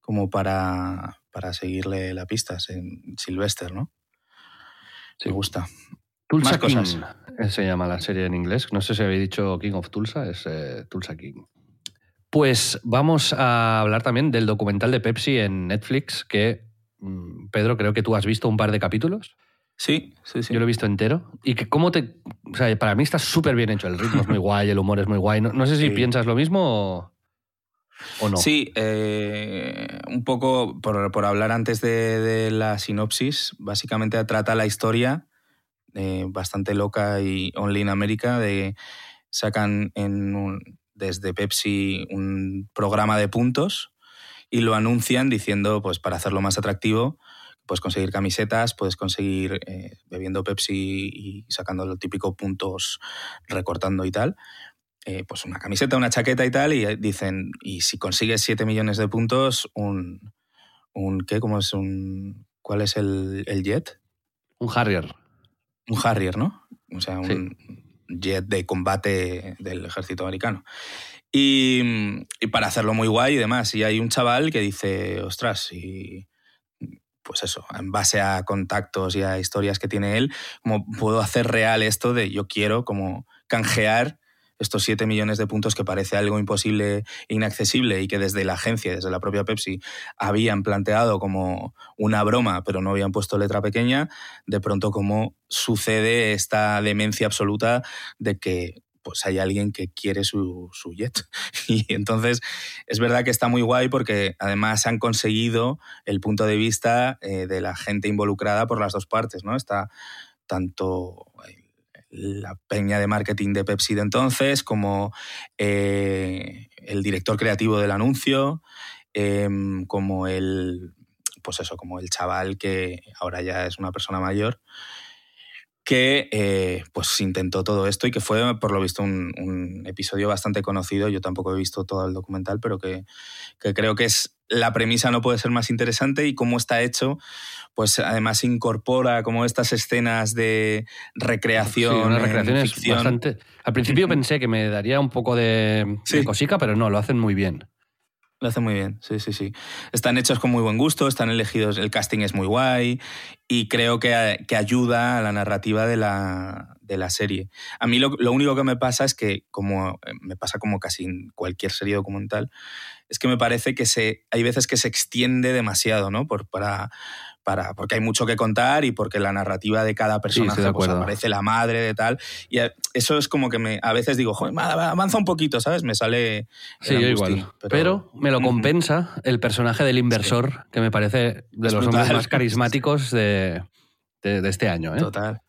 S2: como para, para seguirle la pista en Sylvester, ¿no?
S1: Sí.
S2: Me gusta.
S1: Tulsa
S2: Más
S1: King
S2: cosas.
S1: eh, se llama la serie en inglés. No sé si habéis dicho King of Tulsa, es eh, Tulsa King. Pues vamos a hablar también del documental de Pepsi en Netflix que, mm, Pedro, creo que tú has visto un par de capítulos.
S2: Sí, sí, sí.
S1: Yo lo he visto entero. Y que cómo te... O sea, para mí está súper bien hecho. El ritmo es muy guay, el humor es muy guay. No, no sé si
S2: Sí.
S1: piensas lo mismo o,
S2: Sí, eh, un poco por, por hablar antes de, la sinopsis, básicamente trata la historia eh, bastante loca y only in America de sacan en un- desde Pepsi un programa de puntos y lo anuncian diciendo, pues para hacerlo más atractivo, puedes conseguir camisetas, puedes conseguir eh, bebiendo Pepsi y sacando los típicos puntos recortando y tal. Eh, pues una camiseta, una chaqueta y tal, y eh, dicen, y si consigues 7 millones de puntos, un, un ¿qué? ¿Cómo es un... ¿Cuál es el, el jet?
S1: Un Harrier.
S2: Un Harrier, ¿no? O sea, un jet de combate del ejército americano. Y, y para hacerlo muy guay y demás. Y hay un chaval que dice, ostras, y pues eso, en base a contactos y a historias que tiene él, como puedo hacer real esto de yo quiero como canjear estos 7 millones de puntos que parece algo imposible e inaccesible y que desde la agencia, desde la propia Pepsi, habían planteado como una broma, pero no habían puesto letra pequeña, de pronto como sucede esta demencia absoluta de que pues hay alguien que quiere su, su jet. Y entonces es verdad que está muy guay porque además han conseguido el punto de vista eh, de la gente involucrada por las dos partes, ¿no? Está tanto la peña de marketing de Pepsi de entonces, como eh, el director creativo del anuncio, eh, como el pues eso, como el chaval que ahora ya es una persona mayor, que eh, pues intentó todo esto y que fue, por lo visto, un, un, episodio bastante conocido. Yo tampoco he visto todo el documental, pero que, que, creo que es la premisa no puede ser más interesante y cómo está hecho, pues además incorpora como estas escenas de recreación.
S1: Sí, una recreación es bastante. Al principio pensé que me daría un poco de,
S2: Sí.
S1: de cosica, pero no, lo hacen muy bien.
S2: Lo hace muy bien, sí, sí, sí. Están hechos con muy buen gusto, están elegidos, el casting es muy guay y creo que, que ayuda a la narrativa de la, de la serie. A mí lo, lo, único que me pasa es que, como me pasa como casi en cualquier serie documental, es que me parece que se, hay veces que se extiende demasiado, ¿no? Por, para, para, porque hay mucho que contar y porque la narrativa de cada personaje
S1: sí, de
S2: pues, aparece la madre de tal. Y eso es como que me, a veces digo, joder, avanza un poquito, ¿sabes? Me sale.
S1: Sí, yo igual. Pero, pero, me lo compensa el personaje del inversor, sí. que me parece de
S2: Es
S1: los
S2: brutal.
S1: hombres más carismáticos de, de, de este año. ¿eh?
S2: Total.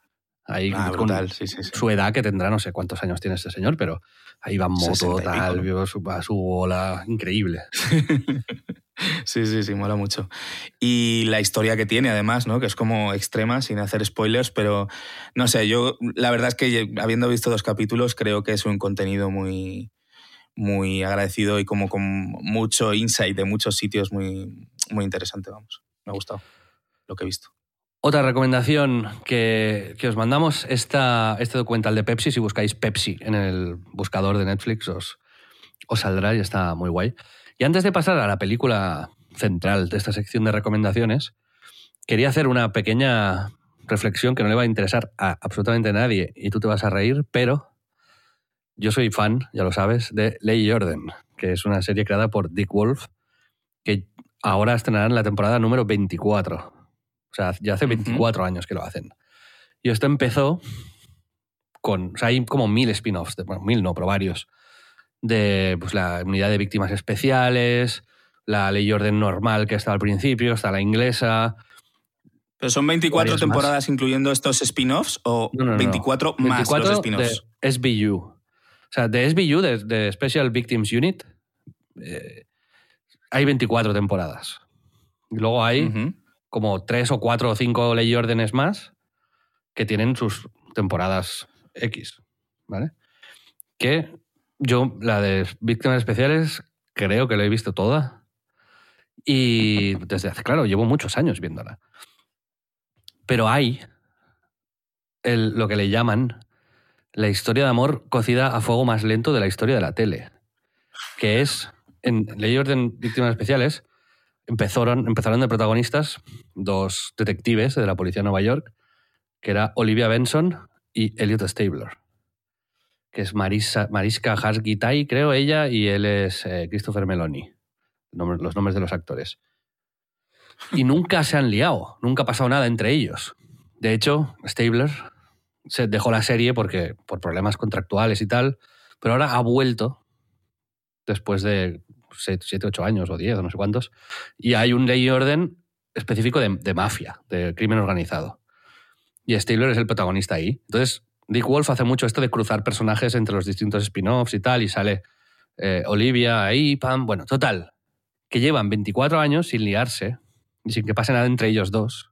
S1: Ahí
S2: ah,
S1: con
S2: brutal, sí, sí, sí.
S1: su edad, que tendrá no sé cuántos años tiene este señor, pero ahí va en moto, tal, pico, ¿no? su, a su bola, increíble.
S2: Sí, sí, sí, mola mucho. Y la historia que tiene, además, ¿no? Que es como extrema, sin hacer spoilers, pero no sé, yo la verdad es que habiendo visto dos capítulos, creo que es un contenido muy, muy agradecido y como con mucho insight de muchos sitios muy, muy interesante, vamos. Me ha gustado lo que he visto.
S1: Otra recomendación que, que os mandamos, esta, este documental de Pepsi, si buscáis Pepsi en el buscador de Netflix, os, os saldrá y está muy guay. Y antes de pasar a la película central de esta sección de recomendaciones, quería hacer una pequeña reflexión que no le va a interesar a absolutamente nadie y tú te vas a reír, pero yo soy fan, ya lo sabes, de Ley y Orden, que es una serie creada por Dick Wolf, que ahora estrenarán la temporada número 24. O sea, ya hace 24 uh -huh. años que lo hacen. Y esto empezó con. O sea, hay como mil spin-offs, bueno, mil no, pero varios. De pues, la unidad de víctimas especiales, la ley y orden normal que estaba al principio, está la inglesa.
S2: ¿Pero son 24 temporadas más. incluyendo estos spin-offs o
S1: no, no, no,
S2: 24 más
S1: 24
S2: los spin-offs?
S1: De SBU. O sea, de SBU, de, de Special Victims Unit, eh, hay 24 temporadas. Y luego hay. Uh -huh como tres o cuatro o cinco ley y órdenes más que tienen sus temporadas X, ¿vale? Que yo, la de víctimas especiales, creo que la he visto toda. Y desde hace, claro, llevo muchos años viéndola. Pero hay el, lo que le llaman la historia de amor cocida a fuego más lento de la historia de la tele. Que es, en Ley Orden Víctimas Especiales, empezaron, empezaron de protagonistas dos detectives de la policía de Nueva York, que era Olivia Benson y Elliot Stabler, que es Marisa, Mariska Hargitay, creo ella, y él es eh, Christopher Meloni, los nombres de los actores. Y nunca se han liado, nunca ha pasado nada entre ellos. De hecho, Stabler se dejó la serie porque, por problemas contractuales y tal, pero ahora ha vuelto después de 7, 8 años o 10 o no sé cuántos, y hay un ley y orden específico de, de, mafia, de crimen organizado. Y Stabler es el protagonista ahí. Entonces, Dick Wolf hace mucho esto de cruzar personajes entre los distintos spin-offs y tal, y sale eh, Olivia ahí, pam. Bueno, total. Que llevan 24 años sin liarse y sin que pase nada entre ellos dos.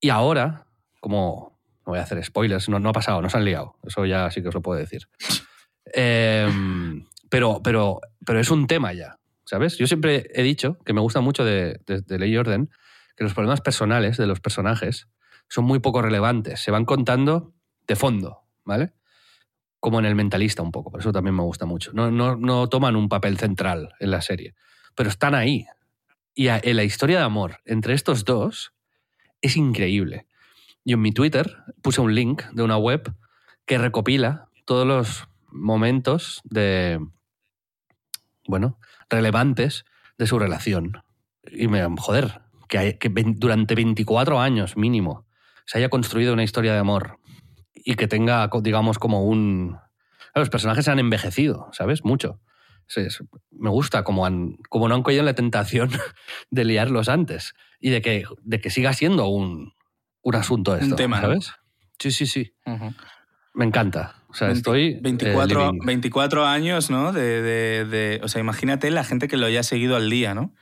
S1: Y ahora, como no voy a hacer spoilers, no, no ha pasado, no se han liado. Eso ya sí que os lo puedo decir. Em, pero, pero, pero es un tema ya, ¿sabes? Yo siempre he dicho que me gusta mucho de, de, de Ley y Orden que los problemas personales de los personajes son muy poco relevantes. Se van contando de fondo, ¿vale? Como en el mentalista un poco, por eso también me gusta mucho. No, no, no toman un papel central en la serie, pero están ahí. Y en la historia de amor entre estos dos es increíble. Yo en mi Twitter puse un link de una web que recopila todos los momentos de, bueno, relevantes de su relación. Y me, joder, que, hay- que durante 24 años mínimo se haya construido una historia de amor y que tenga, digamos, como un... Los personajes se han envejecido, ¿sabes? Mucho. Sí, es- me gusta como, han, como no han caído en la tentación de liarlos antes y de que, de que siga siendo un, un asunto esto,
S2: tema, ¿no?
S1: ¿sabes? Sí, sí, sí. Me encanta. O sea,
S2: 20
S1: estoy... eh,
S2: 24,
S1: living.
S2: 24 años, ¿no? De, de- de- o sea, imagínate la gente que lo haya seguido al día, ¿no?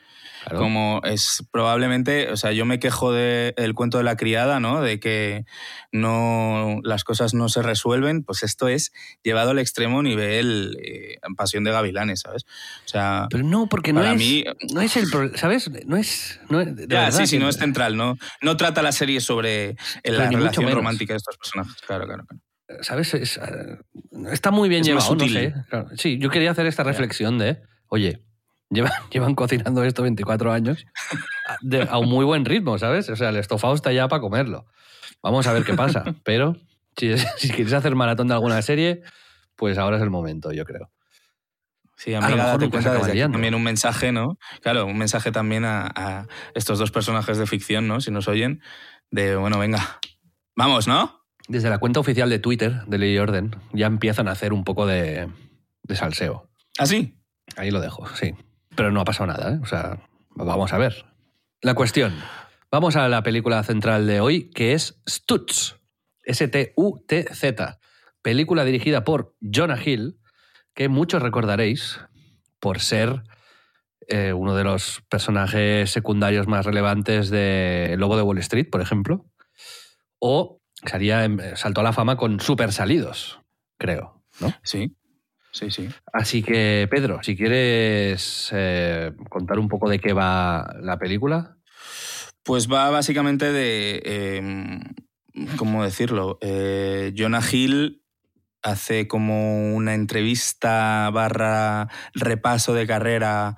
S1: Claro.
S2: Como es probablemente, o sea, yo me quejo del cuento de la criada, ¿no? De que no las cosas no se resuelven, pues esto es llevado al extremo nivel eh, Pasión de Gavilanes, ¿sabes? O sea,
S1: Pero no, porque no es,
S2: mí-
S1: no es el problema, ¿sabes? No es... No es de
S2: ya,
S1: verdad
S2: sí, sí, no es central, ¿no? No trata la serie sobre la relación romántica de estos personajes. Claro, claro, claro.
S1: ¿Sabes? Es, eh, está muy bien
S2: Es
S1: llevado, no sé. Claro, Sí, yo quería hacer esta reflexión de, oye, llevan, llevan cocinando esto 24 años a- de- a un muy buen ritmo, ¿sabes? O sea, el estofado está ya para comerlo. Vamos a ver qué pasa. Pero si, si quieres hacer maratón de alguna serie, pues ahora es el momento, yo creo.
S2: Sí,
S1: A lo
S2: amiga,
S1: mejor
S2: date cuenta desde aquí también un mensaje, ¿no? Claro, un mensaje también a, a estos dos personajes de ficción, ¿no? Si nos oyen, de, bueno, venga, vamos, ¿no?
S1: Desde la cuenta oficial de Twitter de Ley y Orden ya empiezan a hacer un poco de, de salseo.
S2: ¿Así?
S1: Ahí lo dejo, sí. Pero no ha pasado nada, ¿eh? O sea, vamos a ver. La cuestión. Vamos a la película central de hoy, que es Stutz. S-T-U-T-Z. Película dirigida por Jonah Hill, que muchos recordaréis por ser eh, uno de los personajes secundarios más relevantes de Lobo de Wall Street, por ejemplo. O salía saltó a la fama con Super Salidos, creo, ¿no?
S2: Sí, sí, sí.
S1: Así que, Pedro, si quieres eh, contar un poco de qué va la película.
S2: Pues va básicamente de, eh, ¿cómo decirlo? Eh, Jonah Hill hace como una entrevista barra repaso de carrera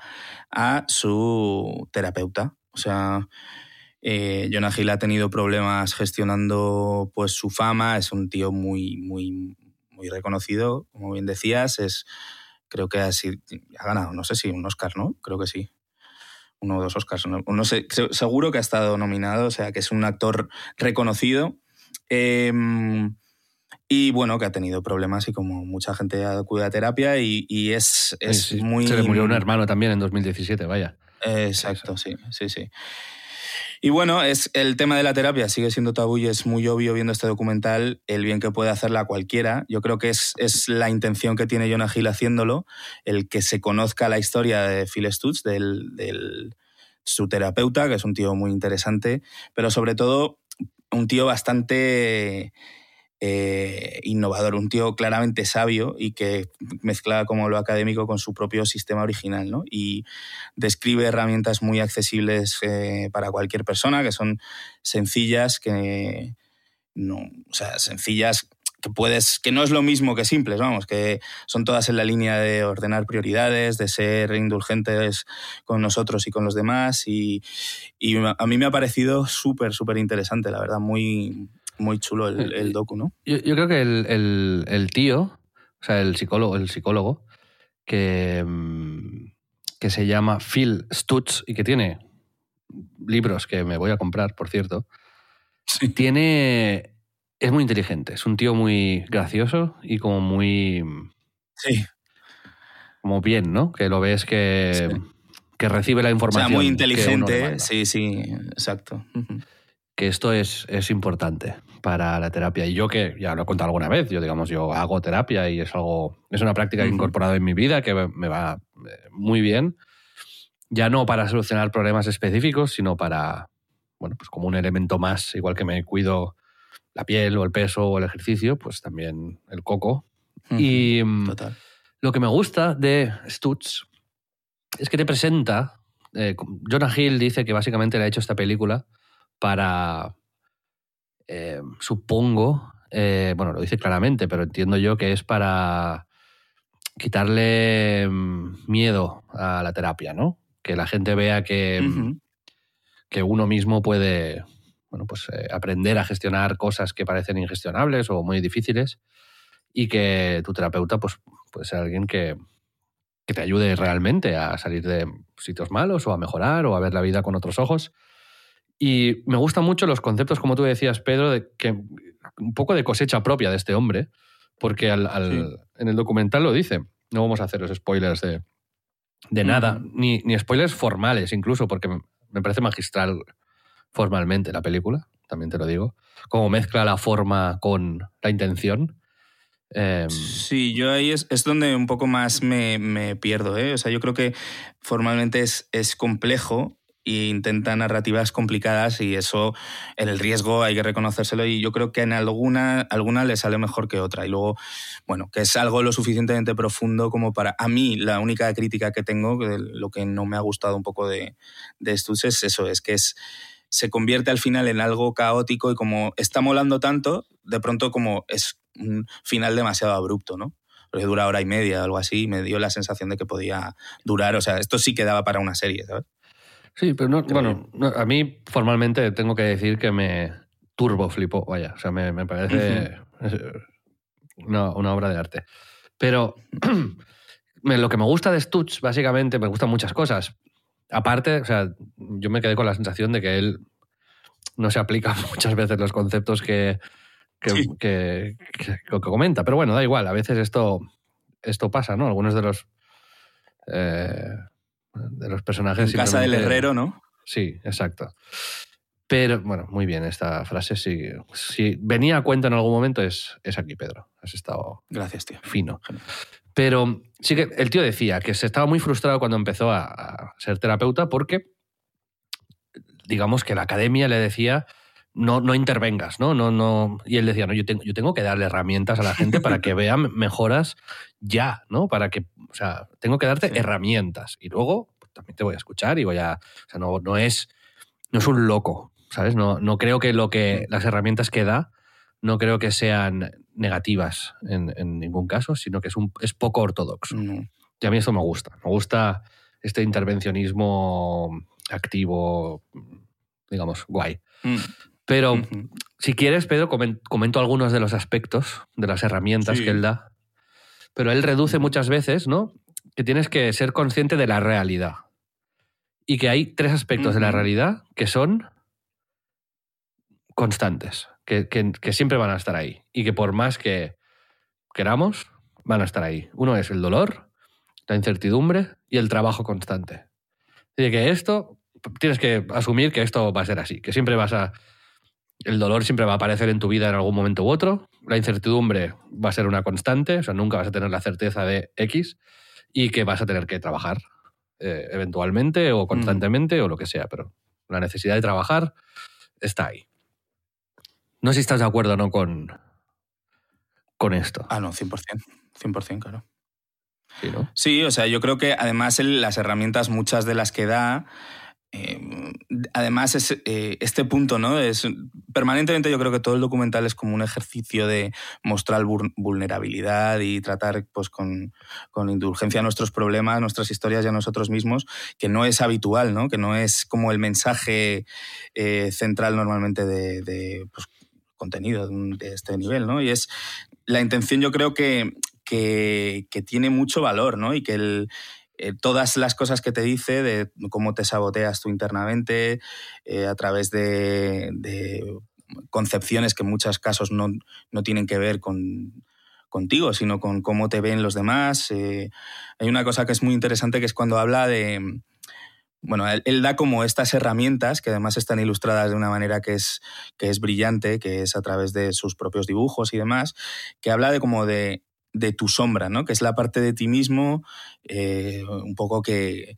S2: a su terapeuta. O sea, eh, Jonah Hill ha tenido problemas gestionando pues su fama, es un tío muy, muy, muy reconocido, como bien decías, es creo que ha, sido- ha ganado, no sé si un Oscar, ¿no? Creo que sí uno o dos Oscars. No, no sé, se- seguro que ha estado nominado, o sea, que es un actor reconocido. Eh, y bueno, que ha tenido problemas y como mucha gente acude a terapia y, y es, es
S1: Sí, sí.
S2: muy...
S1: Se le murió un hermano también en 2017, vaya.
S2: Eh, Exacto, sí, sí, sí. Y bueno, es el tema de la terapia sigue siendo tabú y es muy obvio viendo este documental el bien que puede hacerla cualquiera. Yo creo que es, es la intención que tiene Jonah Hill haciéndolo, el que se conozca la historia de Phil Stutz, del, del- su terapeuta, que es un tío muy interesante, pero sobre todo un tío bastante eh, innovador, un tío claramente sabio y que mezcla como lo académico con su propio sistema original, ¿no? Y describe herramientas muy accesibles eh, para cualquier persona, que son sencillas, que no, o sea, sencillas que puedes, que no es lo mismo que simples, vamos, que son todas en la línea de ordenar prioridades, de ser indulgentes con nosotros y con los demás. Y, y a mí me ha parecido súper, súper interesante, la verdad, muy, muy chulo el, el docu, ¿no?
S1: Yo, yo creo que el, el- el tío, o sea, el psicólogo, el psicólogo que, mm, que se llama Phil Stutz y que tiene libros que me voy a comprar, por cierto, tiene... Es muy inteligente, es un tío muy gracioso y como muy...
S2: Sí.
S1: como bien, ¿no? Que lo ves que,
S2: Sí.
S1: que recibe la
S2: O sea,
S1: información.
S2: muy inteligente, sí, sí, exacto.
S1: Que esto es, es importante para la terapia. Y yo que ya lo he contado alguna vez, yo digamos, yo hago terapia y es algo, es una práctica que he incorporado en mi vida que me va eh, muy bien. Ya no para solucionar problemas específicos, sino para, bueno, pues como un elemento más, igual que me cuido la piel o el peso o el ejercicio, pues también el coco. Y mm, lo que me gusta de Stutz es que te presenta, eh, Jonah Hill dice que básicamente le ha hecho esta película para, eh, supongo, eh, bueno, lo dice claramente, pero entiendo yo que es para quitarle mm, miedo a la terapia, ¿no? Que la gente vea que, mm, que uno mismo puede bueno, pues, eh, aprender a gestionar cosas que parecen ingestionables o muy difíciles y que tu terapeuta pues, puede ser alguien que, que te ayude realmente a salir de sitios malos o a mejorar o a ver la vida con otros ojos. Y me gustan mucho los conceptos, como tú decías, Pedro, de que un poco de cosecha propia de este hombre, porque al, en el documental lo dice. No vamos a hacer los spoilers de, de nada, ni, ni, spoilers formales incluso, porque me parece magistral formalmente la película, también te lo digo. Como mezcla la forma con la intención.
S2: Em, sí, yo ahí es, es, donde un poco más me, me pierdo. ¿eh? O sea, yo creo que formalmente es, es complejo e intenta narrativas complicadas y eso, el riesgo hay que reconocérselo y yo creo que en alguna, alguna le sale mejor que otra. Y luego, bueno, que es algo lo suficientemente profundo como para... A mí la única crítica que tengo, lo que no me ha gustado un poco de, de estos es eso, es que es se convierte al final en algo caótico y como está molando tanto, de pronto como es un final demasiado abrupto, ¿no? Porque dura hora y media o algo así, y me dio la sensación de que podía durar, o sea, esto sí quedaba para una serie, ¿sabes?
S1: Sí, pero no, bueno, a mí formalmente tengo que decir que me turbo flipó, vaya, o sea, me, parece una, obra de arte. Pero lo que me gusta de Stutz, básicamente, me gustan muchas cosas. Aparte, o sea, yo me quedé con la sensación de que él no se aplica muchas veces los conceptos que, que, comenta. Pero bueno, da igual, a veces esto, esto pasa, ¿no? Algunos de los eh, de los personajes.
S2: En casa del herrero, ¿no?
S1: Sí, exacto. Pero bueno, muy bien, esta frase si, si venía a cuenta en algún momento es, es aquí, Pedro. Has estado
S2: Gracias, tío.
S1: fino. Pero sí que el tío decía que se estaba muy frustrado cuando empezó a, ser terapeuta porque, digamos que la academia le decía no, no intervengas, ¿no? No, no. Y él decía, no, yo tengo, yo tengo que darle herramientas a la gente para que vean mejoras ya, ¿no? Para que, o sea, tengo que darte herramientas. Y luego pues, también te voy a escuchar y voy a. O sea, no, no es. No es un loco, ¿sabes? No, no creo que lo que. las herramientas que da, no creo que sean negativas en, ningún caso, sino que es, un, es poco ortodoxo. Y a mí eso me gusta. Me gusta este intervencionismo activo, digamos, guay. Mm. Pero si quieres, Pedro, comento algunos de los aspectos de las herramientas que él da. Pero él reduce muchas veces, ¿no? Que tienes que ser consciente de la realidad. Y que hay tres aspectos de la realidad que son constantes, que, que, siempre van a estar ahí. Y que por más que queramos, van a estar ahí. Uno es el dolor, la incertidumbre y el trabajo constante. Y que esto, tienes que asumir que esto va a ser así, que siempre vas a el dolor siempre va a aparecer en tu vida en algún momento u otro. La incertidumbre va a ser una constante, o sea, nunca vas a tener la certeza de X y que vas a tener que trabajar eh, eventualmente o constantemente o lo que sea, pero la necesidad de trabajar está ahí. No sé si estás de acuerdo o no con, con esto.
S2: Ah, no, 100%. 100%, claro.
S1: Sí, ¿no?
S2: sí, o sea, yo creo que además las herramientas, muchas de las que da, Em, además, es, eh, este punto, ¿no? Es, permanentemente yo creo que todo el documental es como un ejercicio de mostrar vulnerabilidad y tratar pues, con, indulgencia nuestros problemas, nuestras historias y a nosotros mismos, que no es habitual, ¿no? Que no es como el mensaje eh, central normalmente de, de pues, contenido de este nivel, ¿no? Y es la intención yo creo que, que, que tiene mucho valor, ¿no? Y que el eh, todas las cosas que te dice de cómo te saboteas tú internamente eh, a través de, concepciones que en muchos casos no, tienen que ver con, contigo, sino con cómo te ven los demás. Eh, hay una cosa que es muy interesante que es cuando habla de, bueno, él, da como estas herramientas que además están ilustradas de una manera que es, que es brillante, que es a través de sus propios dibujos y demás, que habla de como de, de tu sombra, ¿no? Que es la parte de ti mismo, eh, un poco que,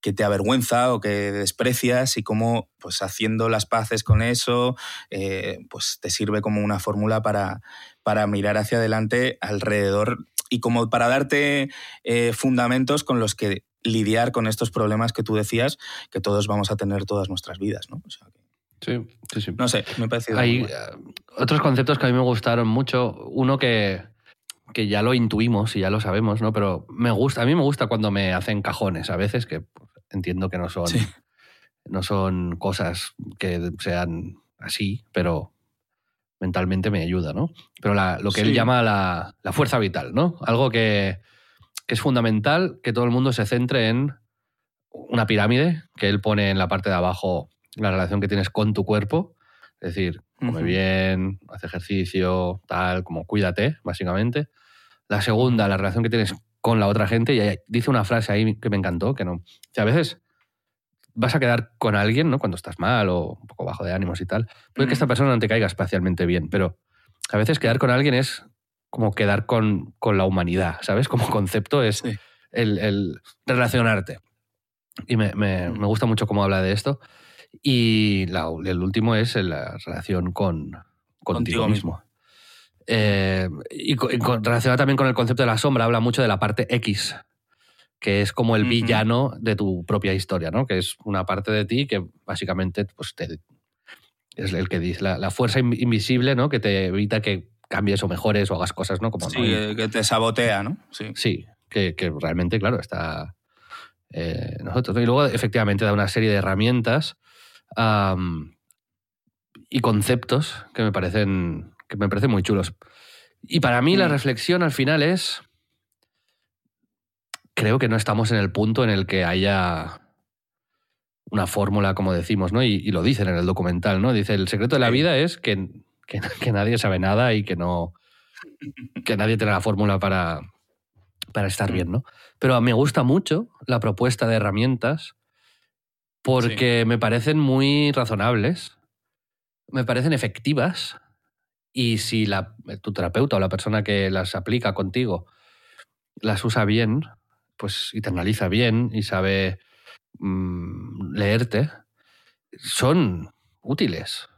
S2: que te avergüenza o que desprecias y cómo, pues haciendo las paces con eso, eh, pues te sirve como una fórmula para, para mirar hacia adelante alrededor y como para darte eh, fundamentos con los que lidiar con estos problemas que tú decías que todos vamos a tener todas nuestras vidas, ¿no?
S1: sí, sí, sí.
S2: No sé, me parece...
S1: Hay otros conceptos que a mí me gustaron mucho. Uno que, que ya lo intuimos y ya lo sabemos, ¿no? Pero me gusta, a mí me gusta cuando me hacen cajones a veces, que entiendo que no son, no son cosas que sean así, pero mentalmente me ayuda, ¿no? Pero lo que él llama la, la, fuerza vital, ¿no? Algo que, es fundamental que todo el mundo se centre en una pirámide que él pone en la parte de abajo la relación que tienes con tu cuerpo, es decir, come bien, hace ejercicio, tal, como cuídate, básicamente. La segunda, la relación que tienes con la otra gente, y dice una frase ahí que me encantó, que no. a veces vas a quedar con alguien, ¿no? Cuando estás mal o un poco bajo de ánimos y tal. Puede que esta persona no te caiga especialmente bien, pero a veces quedar con alguien es como quedar con, con la humanidad, ¿sabes? Como concepto es el, relacionarte. Y me, me, me, gusta mucho cómo habla de esto. Y el último es la relación con, contigo, mismo. Eh, y, relacionado también con el concepto de la sombra, habla mucho de la parte X, que es como el villano de tu propia historia, ¿no? Que es una parte de ti que básicamente pues, es el que dice, la, fuerza invisible, ¿no? Que te evita que cambies o mejores o hagas cosas, ¿no? Como
S2: sí, que te sabotea, ¿no?
S1: Sí, sí que, realmente, claro, está eh, nosotros. Y luego, efectivamente, da una serie de herramientas y conceptos que me parecen que me parecen muy chulos. Y para mí la mm. reflexión al final es, creo que no estamos en el punto en el que haya una fórmula, como decimos, ¿no? Y, lo dicen en el documental, ¿no? Dice, el secreto de la vida es que, que, nadie sabe nada y que no... que nadie tiene la fórmula para, para estar bien, ¿no? Pero me gusta mucho la propuesta de herramientas porque me parecen muy razonables, me parecen efectivas y si la, tu terapeuta o la persona que las aplica contigo las usa bien, pues y te analiza bien y sabe mm, leerte, son útiles.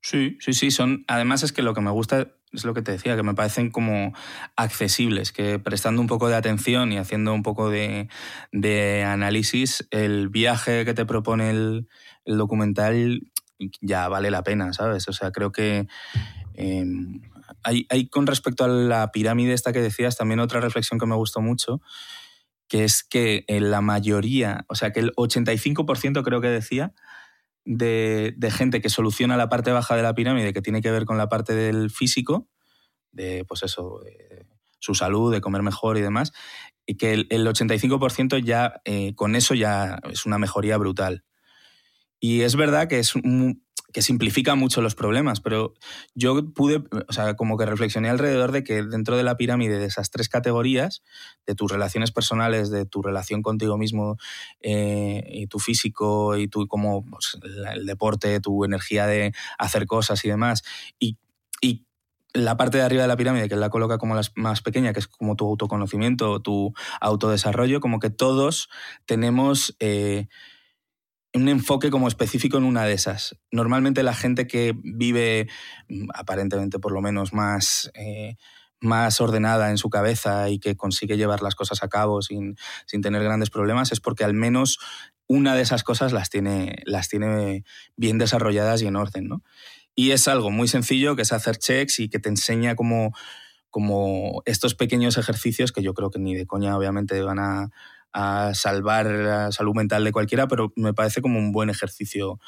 S2: Sí, sí, sí, son. Además es que lo que me gusta es lo que te decía, que me parecen como accesibles, que prestando un poco de atención y haciendo un poco de, análisis, el viaje que te propone el documental ya vale la pena, ¿sabes? O sea, creo que em, hay, con respecto a la pirámide esta que decías también otra reflexión que me gustó mucho, que es que en la mayoría, o sea, que el 85% creo que decía, de, gente que soluciona la parte baja de la pirámide, que tiene que ver con la parte del físico, de pues eso, su salud, de comer mejor y demás, y que el, 85% ya eh, con eso ya es una mejoría brutal. Y es verdad que, es que simplifica mucho los problemas, pero yo pude, o sea, como que reflexioné alrededor de que dentro de la pirámide de esas tres categorías, de tus relaciones personales, de tu relación contigo mismo eh, y tu físico y tu como pues, el deporte, tu energía de hacer cosas y demás, y, y la parte de arriba de la pirámide, que la coloca como la más pequeña, que es como tu autoconocimiento, tu autodesarrollo, como que todos tenemos... Eh, un enfoque como específico en una de esas. Normalmente la gente que vive, mm, aparentemente por lo menos, más, eh, más ordenada en su cabeza y que consigue llevar las cosas a cabo sin, tener grandes problemas es porque al menos una de esas cosas las tiene, las tiene bien desarrolladas y en orden. ¿no? Y es algo muy sencillo que es hacer checks y que te enseña como, como estos pequeños ejercicios que yo creo que ni de coña obviamente van a a salvar la salud mental de cualquiera, pero me parece como un buen ejercicio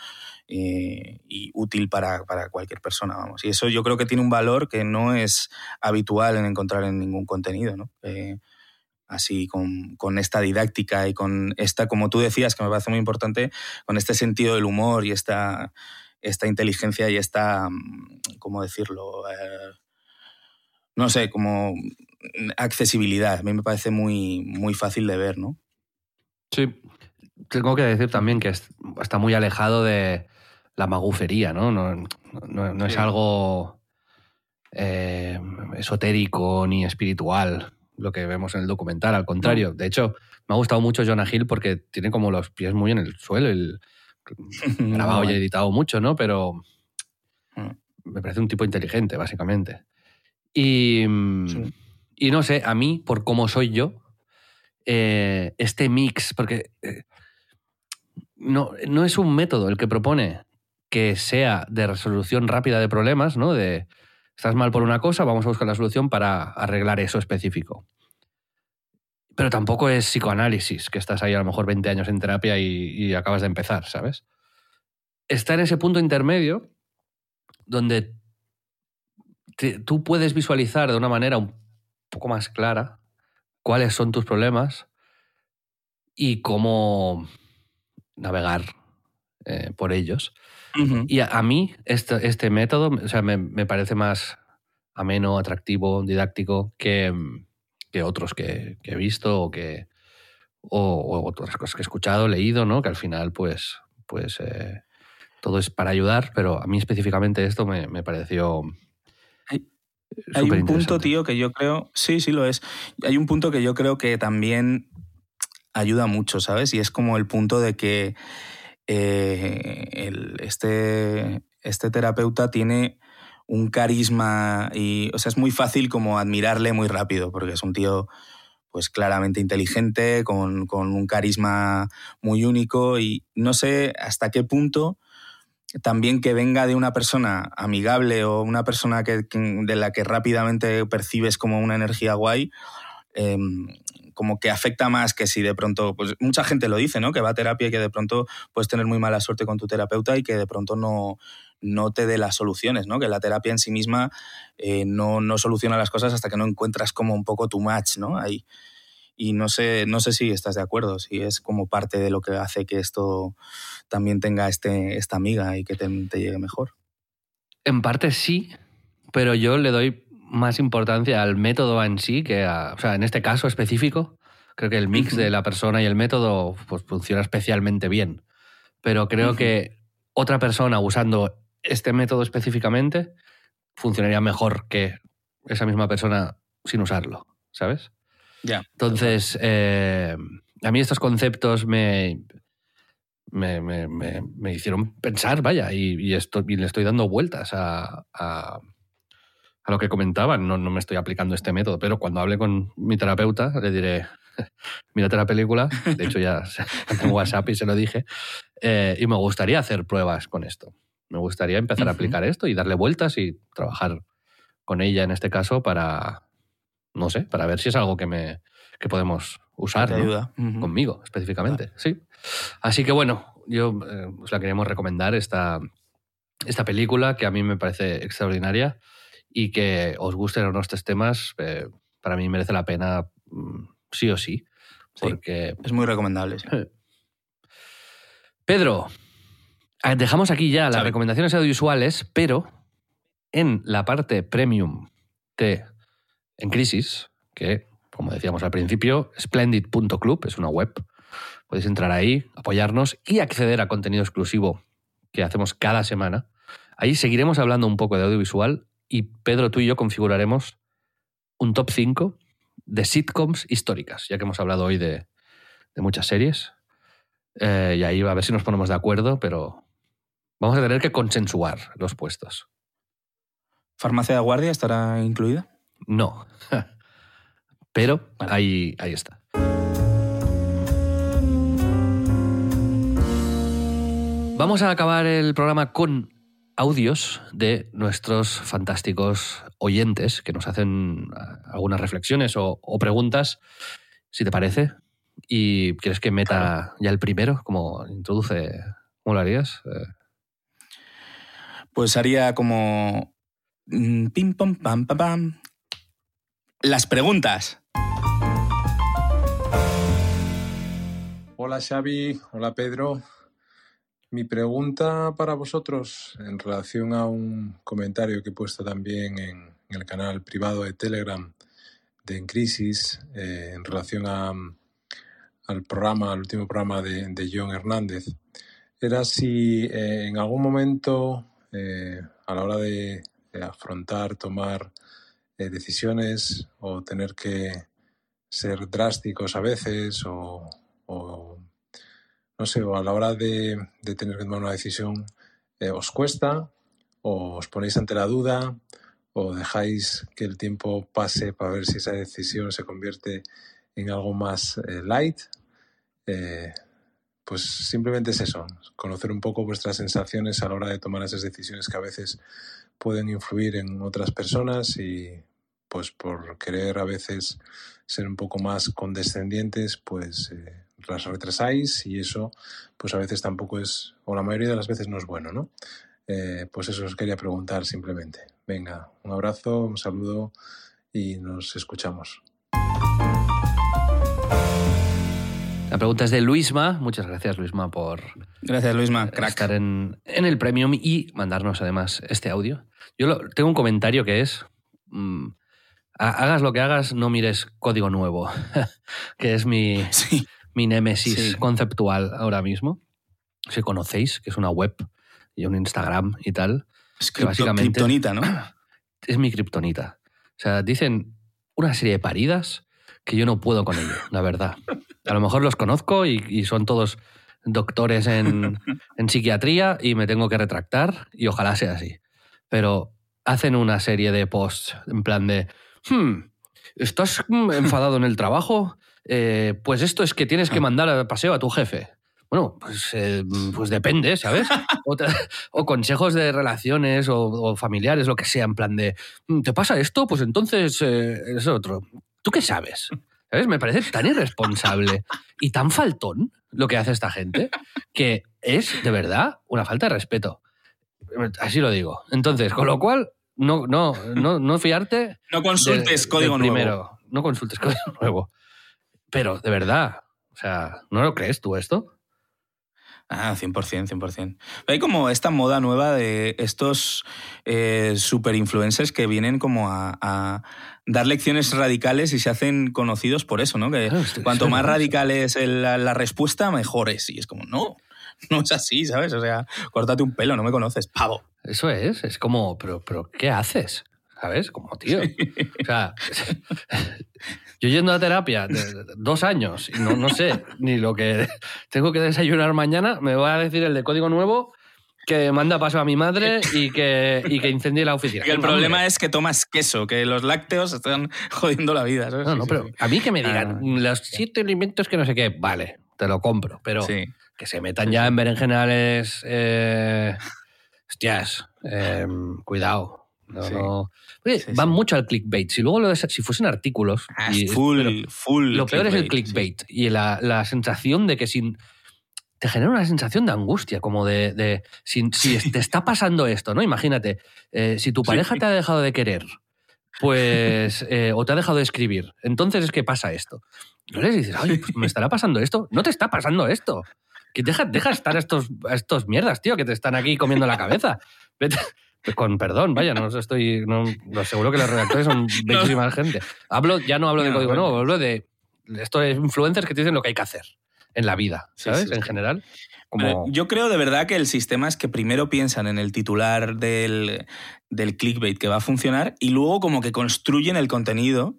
S2: eh, y útil para, cualquier persona, vamos. Y eso yo creo que tiene un valor que no es habitual en encontrar en ningún contenido, ¿no? Eh, así con, esta didáctica y con esta, como tú decías, que me parece muy importante, con este sentido del humor y esta, esta inteligencia y esta, ¿cómo decirlo? Eh, no sé, como accesibilidad. A mí me parece muy, muy fácil de ver, ¿no?
S1: Sí. tengo que decir también que es- está muy alejado de la magufería, ¿no? No, no- no es
S2: Sí.
S1: algo eh, esotérico ni espiritual lo que vemos en el documental, al contrario. De hecho, me ha gustado mucho Jonah Hill porque tiene como los pies muy en el suelo. El, grabado y editado mucho, ¿no? Pero
S2: Mm.
S1: me parece un tipo inteligente, básicamente. Y, mm,
S2: Sí.
S1: Y no sé, a mí, por cómo soy yo, eh, este mix, porque eh, no, no es un método el que propone que sea de resolución rápida de problemas, ¿no? De estás mal por una cosa, vamos a buscar la solución para arreglar eso específico. Pero tampoco es psicoanálisis, que estás ahí a lo mejor 20 años en terapia y, acabas de empezar, ¿sabes? Está en ese punto intermedio donde tú puedes visualizar de una manera un poco más clara cuáles son tus problemas y cómo navegar eh, por ellos. Y a, a mí este, este método o sea, me, me parece más ameno, atractivo, didáctico que, que otros que, que he visto o que o, o otras cosas que he escuchado, leído, ¿no? Que al final, pues, pues eh, todo es para ayudar, pero a mí específicamente esto me, me pareció
S2: Hay- un punto, tío, que yo creo. Sí, sí lo es. Hay un punto que yo creo que también ayuda mucho, ¿sabes? Y es como el punto de que eh, el- este, este terapeuta tiene un carisma y, o sea, es muy fácil como admirarle muy rápido, porque es un tío pues claramente inteligente, con, con un carisma muy único y no sé hasta qué punto también que venga de una persona amigable o una persona que, de la que rápidamente percibes como una energía guay, eh, como que afecta más que si de pronto, pues mucha gente lo dice, ¿no? Que va a terapia y que de pronto puedes tener muy mala suerte con tu terapeuta y que de pronto no, no te dé las soluciones, ¿no? Que la terapia en sí misma eh, no, no soluciona las cosas hasta que no encuentras como un poco tu match, ¿no? Ahí. Y no sé, no sé si estás de acuerdo, si es como parte de lo que hace que esto también tenga este, esta amiga y que te, te llegue mejor.
S1: En parte sí, pero yo le doy más importancia al método en sí que a, o sea, en este caso específico, creo que el mix de la persona y el método pues, funciona especialmente bien. Pero creo que otra persona usando este método específicamente funcionaría mejor que esa misma persona sin usarlo, ¿sabes?
S2: Ya.
S1: Entonces, eh, a mí estos conceptos me, me, me- me- hicieron pensar, vaya, y, y esto- y le estoy dando vueltas a, a- a lo que comentaban. No, no me estoy aplicando este método, pero cuando hable con mi terapeuta le diré, mírate la película, de hecho ya en WhatsApp y se lo dije, eh, y me gustaría hacer pruebas con esto. Me gustaría empezar a aplicar esto y darle vueltas y trabajar con ella en este caso para, no sé, para ver si es algo que, me, que podemos usar.
S2: ayuda.
S1: Conmigo específicamente, sí. Así que bueno, yo eh, os la queríamos recomendar esta, esta película que a mí me parece extraordinaria y que os gusten o no estos temas, eh, para mí merece la pena mm, sí o sí,
S2: Sí.
S1: porque
S2: Es muy recomendable. sí.
S1: Pedro, dejamos aquí ya las recomendaciones audiovisuales, pero en la parte premium de En Crisis, que como decíamos al principio, splendid.club es una web. Podéis entrar ahí, apoyarnos y acceder a contenido exclusivo que hacemos cada semana. Ahí seguiremos hablando un poco de audiovisual y Pedro, tú y yo configuraremos un top 5 de sitcoms históricas, ya que hemos hablado hoy de, muchas series. Eh, y ahí a ver si nos ponemos de acuerdo, pero vamos a tener que consensuar los puestos.
S2: ¿Farmacia de guardia estará incluida?
S1: No. Pero
S2: Vale.
S1: ahí, ahí está. Vamos a acabar el programa con audios de nuestros fantásticos oyentes que nos hacen ah, algunas reflexiones o, o preguntas, si te parece. ¿Y quieres que meta ya el primero? Como introduce. ¿Cómo lo harías? Eh,
S2: Pues haría como. mm, Pim, pam, pam, pam, pam. Las preguntas.
S3: Hola Xavi, hola Pedro. Mi pregunta para vosotros en relación a un comentario que he puesto también en, el canal privado de Telegram de En Crisis, eh, en relación al programa, al último programa de, de John Hernández, era si eh, en algún momento, eh, a la hora de afrontar, tomar eh, decisiones o tener que ser drásticos a veces o, no sé, o a la hora de, de tener que tomar una decisión, eh, os cuesta o os ponéis ante la duda o dejáis que el tiempo pase para ver si esa decisión se convierte en algo más eh, light. Eh, pues simplemente es eso, conocer un poco vuestras sensaciones a la hora de tomar esas decisiones que a veces pueden influir en otras personas y pues por querer a veces ser un poco más condescendientes, pues eh, las retrasáis y eso pues a veces tampoco es, o la mayoría de las veces no es bueno, ¿no? Eh, pues eso os quería preguntar simplemente. Venga, un abrazo, un saludo y nos escuchamos.
S1: La pregunta es de Luisma. Muchas gracias, Luisma, por
S2: Gracias, Luisma. Crack.
S1: estar en, en el Premium y mandarnos además este audio. Yo lo- tengo un comentario que es... mm, ha- hagas lo que hagas, no mires código nuevo, que es mi,
S2: Sí.
S1: mi némesis
S2: Sí.
S1: conceptual ahora mismo. Si conocéis, que es una web y un Instagram y tal,
S2: Es
S1: Que básicamente-
S2: kriptonita, ¿no?
S1: es mi kriptonita. O sea, dicen una serie de paridas que yo no puedo con ello, la verdad. A lo mejor los conozco y, y son todos doctores en, en psiquiatría y me tengo que retractar y ojalá sea así. Pero hacen una serie de posts en plan de, "Hmm, ¿estás mm, enfadado en el trabajo? Eh, pues esto es que tienes que mandar a paseo a tu jefe. Bueno, pues, eh, pues depende, ¿sabes? O, te- o consejos de relaciones o, o familiares, lo que sea, en plan de, "Mm, ¿te pasa esto? Pues entonces eh, es otro. ¿Tú qué sabes? ¿Sabes? Me parece tan irresponsable y tan faltón lo que hace esta gente que es, de verdad, una falta de respeto. Así lo digo. Entonces, con lo cual, no, no, no, no fiarte
S2: No consultes
S1: de-
S2: código nuevo.
S1: primero. No consultes código nuevo. Pero, de verdad, o sea, ¿no lo crees tú esto?
S2: Ah, 100%, 100%. Hay como esta moda nueva de estos eh, super influencers que vienen como a, a dar lecciones radicales y se hacen conocidos por eso, ¿no? Que
S1: Claro, esto-
S2: cuanto más radical es el- la, la respuesta, mejor es. Y es como, no, no es así, ¿sabes? O sea, córtate un pelo, no me conoces, pavo.
S1: Eso es, es como, pero, pero ¿qué haces? ¿Sabes? Como, tío. O sea, yo yendo a terapia de- de- dos años y no, no sé ni lo que tengo que desayunar mañana, me va a decir el de código nuevo que manda paso a mi madre y que, y que incendie la oficina.
S2: Y el problema es que tomas queso, que los lácteos están jodiendo la vida, ¿sabes?
S1: No, no, pero a mí que me digan
S2: Ah.
S1: los siete alimentos que no sé qué, vale, te lo compro, pero
S2: Sí.
S1: que se metan ya en berenjenales. Eh, hostias, eh, cuidado. No,
S2: Sí.
S1: no. Oye,
S2: Sí,
S1: van
S2: sí.
S1: mucho al clickbait. Si luego lo de, si fuesen artículos.
S2: Ah,
S1: y-
S2: full, full.
S1: lo peor es el
S2: clickbait,
S1: y la, la sensación de que sin. Te genera una sensación de angustia, como de. de si, si te está pasando esto, ¿no? Imagínate, eh, si tu pareja te ha dejado de querer, pues. eh, o te ha dejado de escribir, entonces es que pasa esto. No les dices, ay, pues me estará pasando esto. No te está pasando esto. Que deja, deja estar a estos, a estos mierdas, tío, que te están aquí comiendo la cabeza. Vete- con perdón, vaya, no estoy. No, no, seguro que los redactores son bellísima gente. Hablo, ya no hablo de código nuevo, hablo de estos influencers que te dicen lo que hay que hacer en la vida, ¿sabes?
S2: sí,
S1: en general. Como,
S2: Yo creo de verdad que el sistema es que primero piensan en el titular del, del clickbait que va a funcionar y luego como que construyen el contenido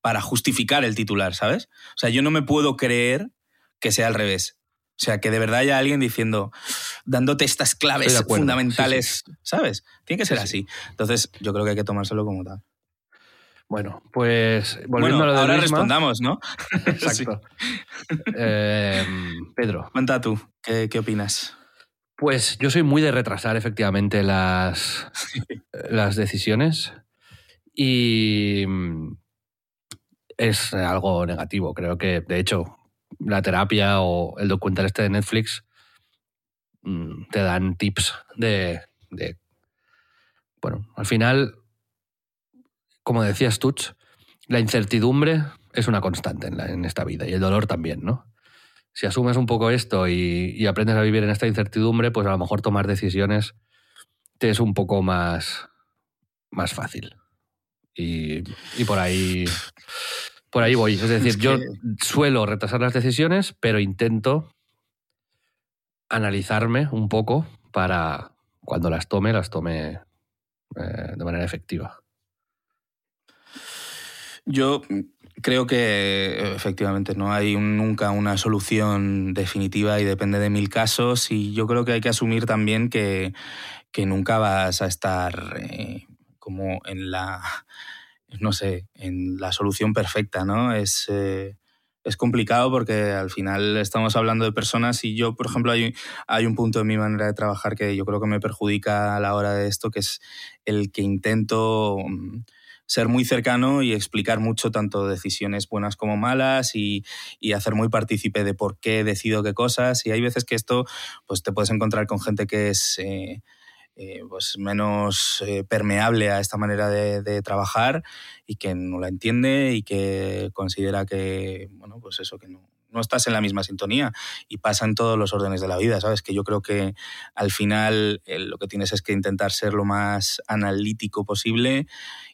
S2: para justificar el titular, ¿sabes? O sea, yo no me puedo creer que sea al revés. O sea, que de verdad haya alguien diciendo, dándote estas claves fundamentales, ¿sabes? Tiene que ser
S1: Sí,
S2: así. Entonces, yo creo que hay que tomárselo como tal.
S1: bueno, pues volviendo
S2: bueno,
S1: a lo de
S2: ahora
S1: Luisma-
S2: respondamos, ¿no?
S1: Exacto. Eh, Pedro,
S2: Cuenta tú, ¿qué, qué opinas?
S1: Pues yo soy muy de retrasar efectivamente las, las decisiones y mm, es algo negativo. Creo que, de hecho, la terapia o el documental este de Netflix te dan tips de, de- Bueno, al final, como decías Tuch, la incertidumbre es una constante en, la- en esta vida y el dolor también, ¿no? si asumes un poco esto y, y aprendes a vivir en esta incertidumbre, pues a lo mejor tomar decisiones te es un poco más, más fácil. Y, y por ahí Por ahí voy. Es decir,
S2: Es
S1: yo suelo retrasar las decisiones, pero intento analizarme un poco para cuando las tome, las tome eh, de manera efectiva.
S2: Yo creo que efectivamente no hay un- nunca una solución definitiva y depende de mil casos y yo creo que hay que asumir también que, que nunca vas a estar eh, como en la, no sé, en la solución perfecta, ¿no? Es, eh, es complicado porque al final estamos hablando de personas y yo, por ejemplo, hay, hay un punto en mi manera de trabajar que yo creo que me perjudica a la hora de esto, que es el que intento mm, ser muy cercano y explicar mucho tanto decisiones buenas como malas y, y hacer muy partícipe de por qué decido qué cosas. Y hay veces que esto, pues te puedes encontrar con gente que es eh, eh, pues menos eh, permeable a esta manera de, de trabajar y que no la entiende y que considera que, bueno, pues eso, que no, no estás en la misma sintonía y pasa en todos los órdenes de la vida, ¿sabes? Que yo creo que al final eh, lo que tienes es que intentar ser lo más analítico posible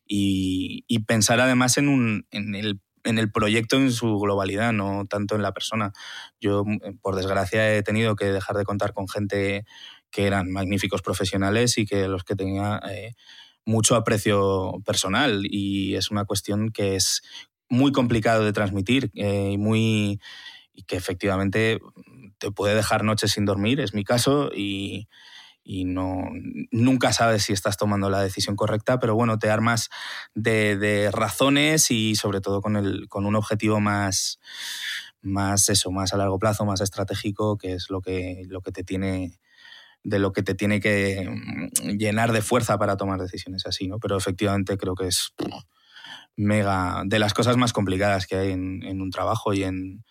S2: y, y pensar además en, un, en, el, en el proyecto en su globalidad, no tanto en la persona. Yo, mm, por desgracia, he tenido que dejar de contar con gente que eran magníficos profesionales y que los que tenía eh, mucho aprecio personal. Y es una cuestión que es muy complicado de transmitir eh, y muy y que efectivamente te puede dejar noches sin dormir, es mi caso, y, y no, nunca sabes si estás tomando la decisión correcta, pero bueno, te armas de, de razones y sobre todo con, el, con un objetivo más, más eso, más a largo plazo, más estratégico, que es lo que, lo que te tiene de lo que te tiene que mm, llenar de fuerza para tomar decisiones así, ¿no? Pero efectivamente creo que es mega de las cosas más complicadas que hay en, en un trabajo y en,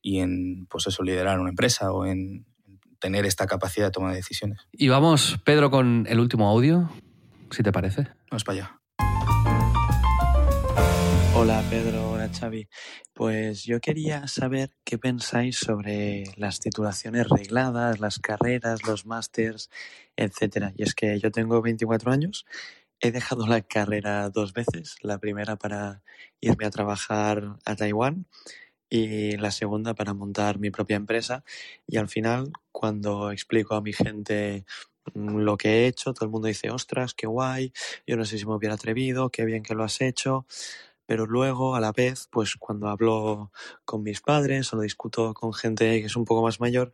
S2: y en pues eso, liderar una empresa o en tener esta capacidad de toma de decisiones.
S1: Y vamos, Pedro, con el último audio, si te parece.
S2: Vamos para allá.
S4: Hola Pedro, hola Xavi. Pues yo quería saber qué pensáis sobre las titulaciones regladas, las carreras, los másters, etcétera. Y es que yo tengo 24 años, he dejado la carrera dos veces, la primera para irme a trabajar a Taiwán y la segunda para montar mi propia empresa. Y al final, cuando explico a mi gente mm, lo que he hecho, todo el mundo dice, ostras, qué guay, yo no sé si me hubiera atrevido, qué bien que lo has hecho pero luego a la vez, pues cuando hablo con mis padres o lo discuto con gente que es un poco más mayor,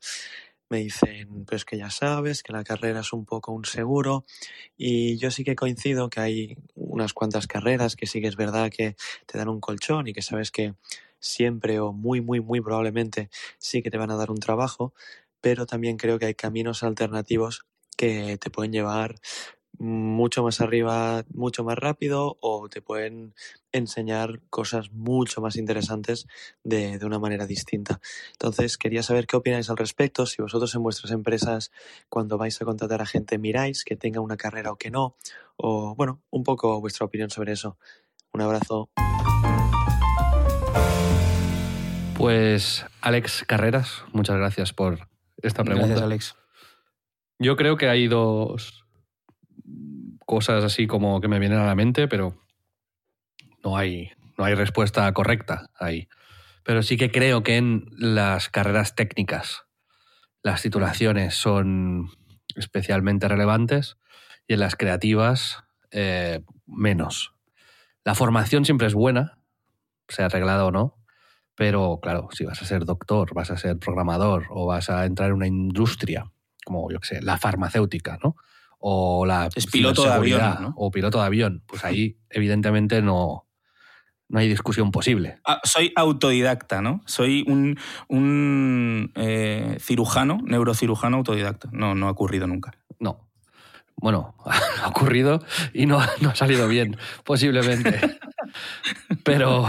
S4: me dicen, pues que ya sabes, que la carrera es un poco un seguro y yo sí que coincido que hay unas cuantas carreras que sí que es verdad que te dan un colchón y que sabes que siempre o muy, muy, muy probablemente sí que te van a dar un trabajo, pero también creo que hay caminos alternativos que te pueden llevar mucho más arriba, mucho más rápido o te pueden enseñar cosas mucho más interesantes de, de, una manera distinta. Entonces, quería saber qué opináis al respecto, si vosotros en vuestras empresas, cuando vais a contratar a gente, miráis que tenga una carrera o que no, o bueno, un poco vuestra opinión sobre eso. Un abrazo.
S1: Pues Alex Carreras, muchas gracias por esta pregunta.
S2: Gracias, Alex.
S1: Yo creo que hay dos cosas así como que me vienen a la mente, pero no hay, no hay respuesta correcta ahí. Pero sí que creo que en las carreras técnicas las titulaciones son especialmente relevantes y en las creativas eh, menos. La formación siempre es buena, sea arreglada o no, pero claro, si vas a ser doctor, vas a ser programador o vas a entrar en una industria como yo que sé, la farmacéutica, ¿no? O la
S2: es piloto de avión, ¿no?
S1: O piloto de avión. Pues ahí, evidentemente, no, no hay discusión posible.
S2: Ah, soy autodidacta, ¿no? Soy un, un eh, cirujano, neurocirujano autodidacta. No, no ha ocurrido nunca.
S1: No. Bueno, ha ocurrido y no, no ha salido bien, posiblemente. Pero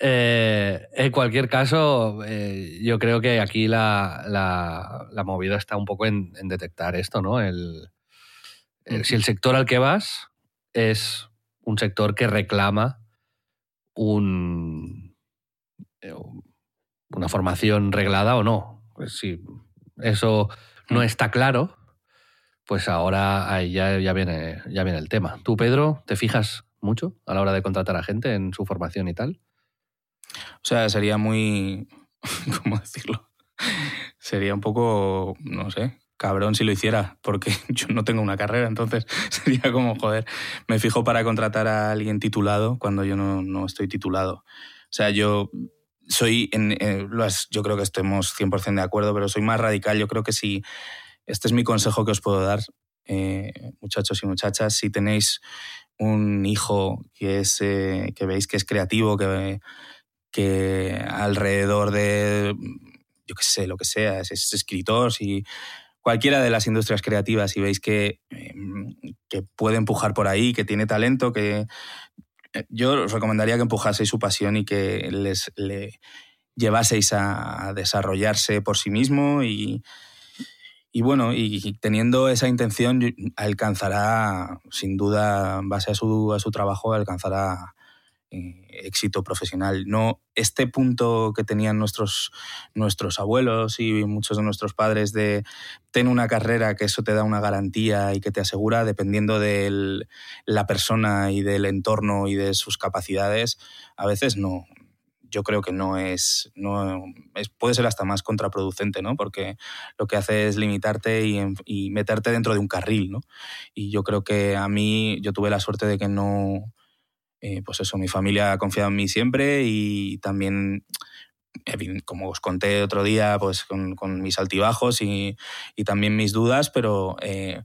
S1: eh, en cualquier caso, eh, yo creo que aquí la, la, la, movida está un poco en, en detectar esto, ¿no? El, el, si el sector al que vas es un sector que reclama un, eh, una formación reglada o no. Pues si eso no está claro, pues ahora ahí ya, ya, viene, ya viene el tema. ¿Tú, Pedro, te fijas mucho a la hora de contratar a gente en su formación y tal?
S2: O sea, sería muy... ¿Cómo decirlo? Sería un poco, no sé, cabrón si lo hiciera, porque yo no tengo una carrera, entonces sería como, joder, me fijo para contratar a alguien titulado cuando yo no, no estoy titulado. O sea, yo soy, en, eh, yo creo que estemos 100% de acuerdo, pero soy más radical. Yo creo que si, este es mi consejo que os puedo dar, eh, muchachos y muchachas, si tenéis un hijo que, es, eh, que veis que es creativo, que, que alrededor de, yo qué sé, lo que sea, es, escritor, si cualquiera de las industrias creativas, si veis que, que puede empujar por ahí, que tiene talento, que yo os recomendaría que empujaseis su pasión y que les le llevaseis a desarrollarse por sí mismo y, y bueno, y teniendo esa intención alcanzará, sin duda, en base a su, a su trabajo, alcanzará eh, éxito profesional. No este punto que tenían nuestros, nuestros abuelos y muchos de nuestros padres de tener una carrera que eso te da una garantía y que te asegura, dependiendo de la persona y del entorno y de sus capacidades, a veces no, yo creo que no es, no es, puede ser hasta más contraproducente, ¿no? Porque lo que hace es limitarte y, meterte dentro de un carril, ¿no? Y yo creo que a mí, yo tuve la suerte de que no, eh, pues eso, mi familia ha confiado en mí siempre y también como os conté otro día, pues con, mis altibajos y, también mis dudas, pero eh,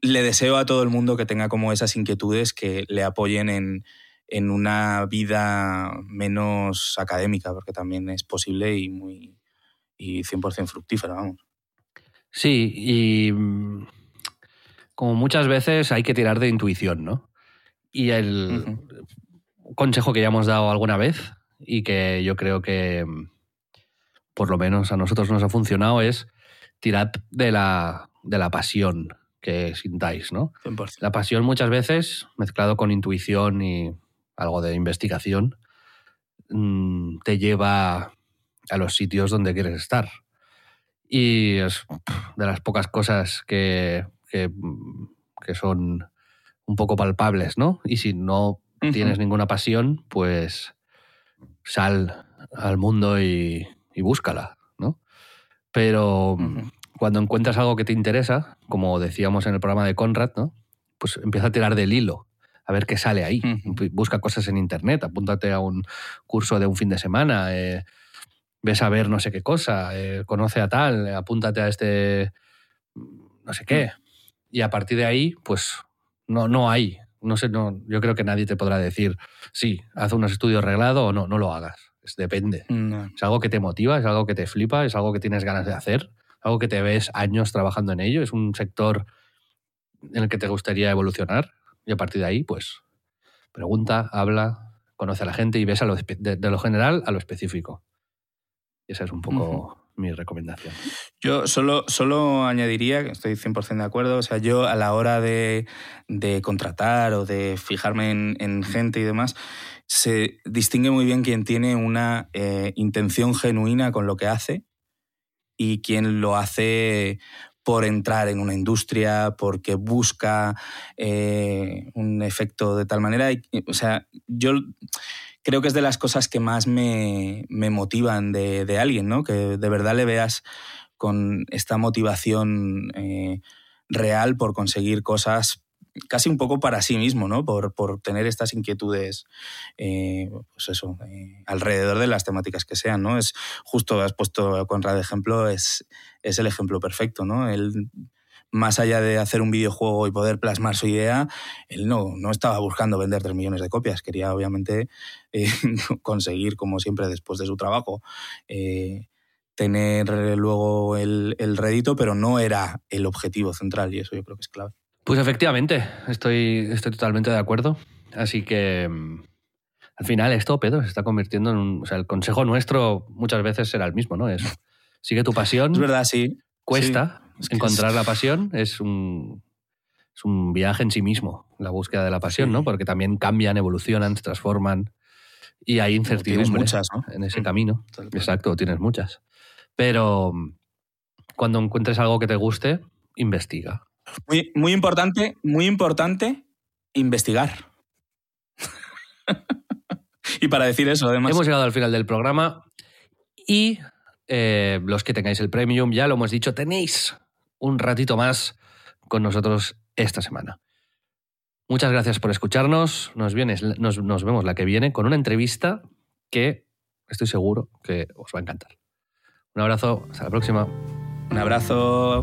S2: le deseo a todo el mundo que tenga como esas inquietudes que le apoyen en, en una vida menos académica, porque también es posible y muy y 100% fructífera, vamos.
S1: Sí, y mm, como muchas veces hay que tirar de intuición, ¿no? Y el consejo que ya hemos dado alguna vez y que yo creo que mm, por lo menos a nosotros nos ha funcionado es tirad de la, de la pasión que sintáis, ¿no? La pasión muchas veces, mezclado con intuición y algo de investigación, mm, te lleva a los sitios donde quieres estar. Y es de las pocas cosas que, que, son un poco palpables, ¿no? Y si no tienes ninguna pasión, pues sal al mundo y, búscala, ¿no? Pero cuando encuentras algo que te interesa, como decíamos en el programa de Conrad, ¿no? Pues empieza a tirar del hilo a ver qué sale ahí. Busca cosas en internet, apúntate a un curso de un fin de semana, eh, ves a ver no sé qué cosa, eh, conoce a tal, apúntate a este no sé qué. Y a partir de ahí, pues no, no hay. No sé, no, yo creo que nadie te podrá decir, sí, haz unos estudios reglados o no, no lo hagas. Es, depende. Es algo que te motiva, es algo que te flipa, es algo que tienes ganas de hacer, algo que te ves años trabajando en ello, es un sector en el que te gustaría evolucionar. Y a partir de ahí, pues, pregunta, habla, conoce a la gente y ves a lo de, lo general a lo específico. Y esa es un poco mi recomendación.
S2: Yo solo, solo añadiría, que estoy 100% de acuerdo, o sea, yo a la hora de, contratar o de fijarme en, gente y demás, se distingue muy bien quien tiene una eh, intención genuina con lo que hace y quien lo hace por entrar en una industria, porque busca eh, un efecto de tal manera. o sea, yo creo que es de las cosas que más me, motivan de, alguien, ¿no? Que de verdad le veas con esta motivación eh, real por conseguir cosas casi un poco para sí mismo, ¿no? Por, tener estas inquietudes, eh, pues eso, eh, alrededor de las temáticas que sean, ¿no? Es justo, has puesto a Conrad de ejemplo, es, es el ejemplo perfecto, ¿no? Él, más allá de hacer un videojuego y poder plasmar su idea, él no, no estaba buscando vender tres millones de copias, quería obviamente eh, conseguir, como siempre, después de su trabajo, tener luego el, el rédito, pero no era el objetivo central y eso yo creo que es clave.
S1: Pues efectivamente, estoy, estoy totalmente de acuerdo. Así que mm, al final esto, Pedro, se está convirtiendo en un... O sea, el consejo nuestro muchas veces será el mismo, ¿no? Es sigue tu pasión.
S2: Es verdad, sí.
S1: Cuesta encontrar la pasión. Es un, es un viaje en sí mismo, la búsqueda de la pasión, ¿no? Porque también cambian, evolucionan, se transforman y hay incertidumbre
S2: muchas,
S1: en ese mm, camino. Exacto, tienes muchas. Pero mm, cuando encuentres algo que te guste, investiga.
S2: Muy, muy importante, muy importante, investigar. Y para decir eso, además.
S1: Hemos llegado al final del programa y eh, los que tengáis el premium, ya lo hemos dicho, tenéis un ratito más con nosotros esta semana. Muchas gracias por escucharnos. Nos, vienes, nos, nos vemos la que viene con una entrevista que estoy seguro que os va a encantar. Un abrazo, hasta la próxima.
S2: Un abrazo.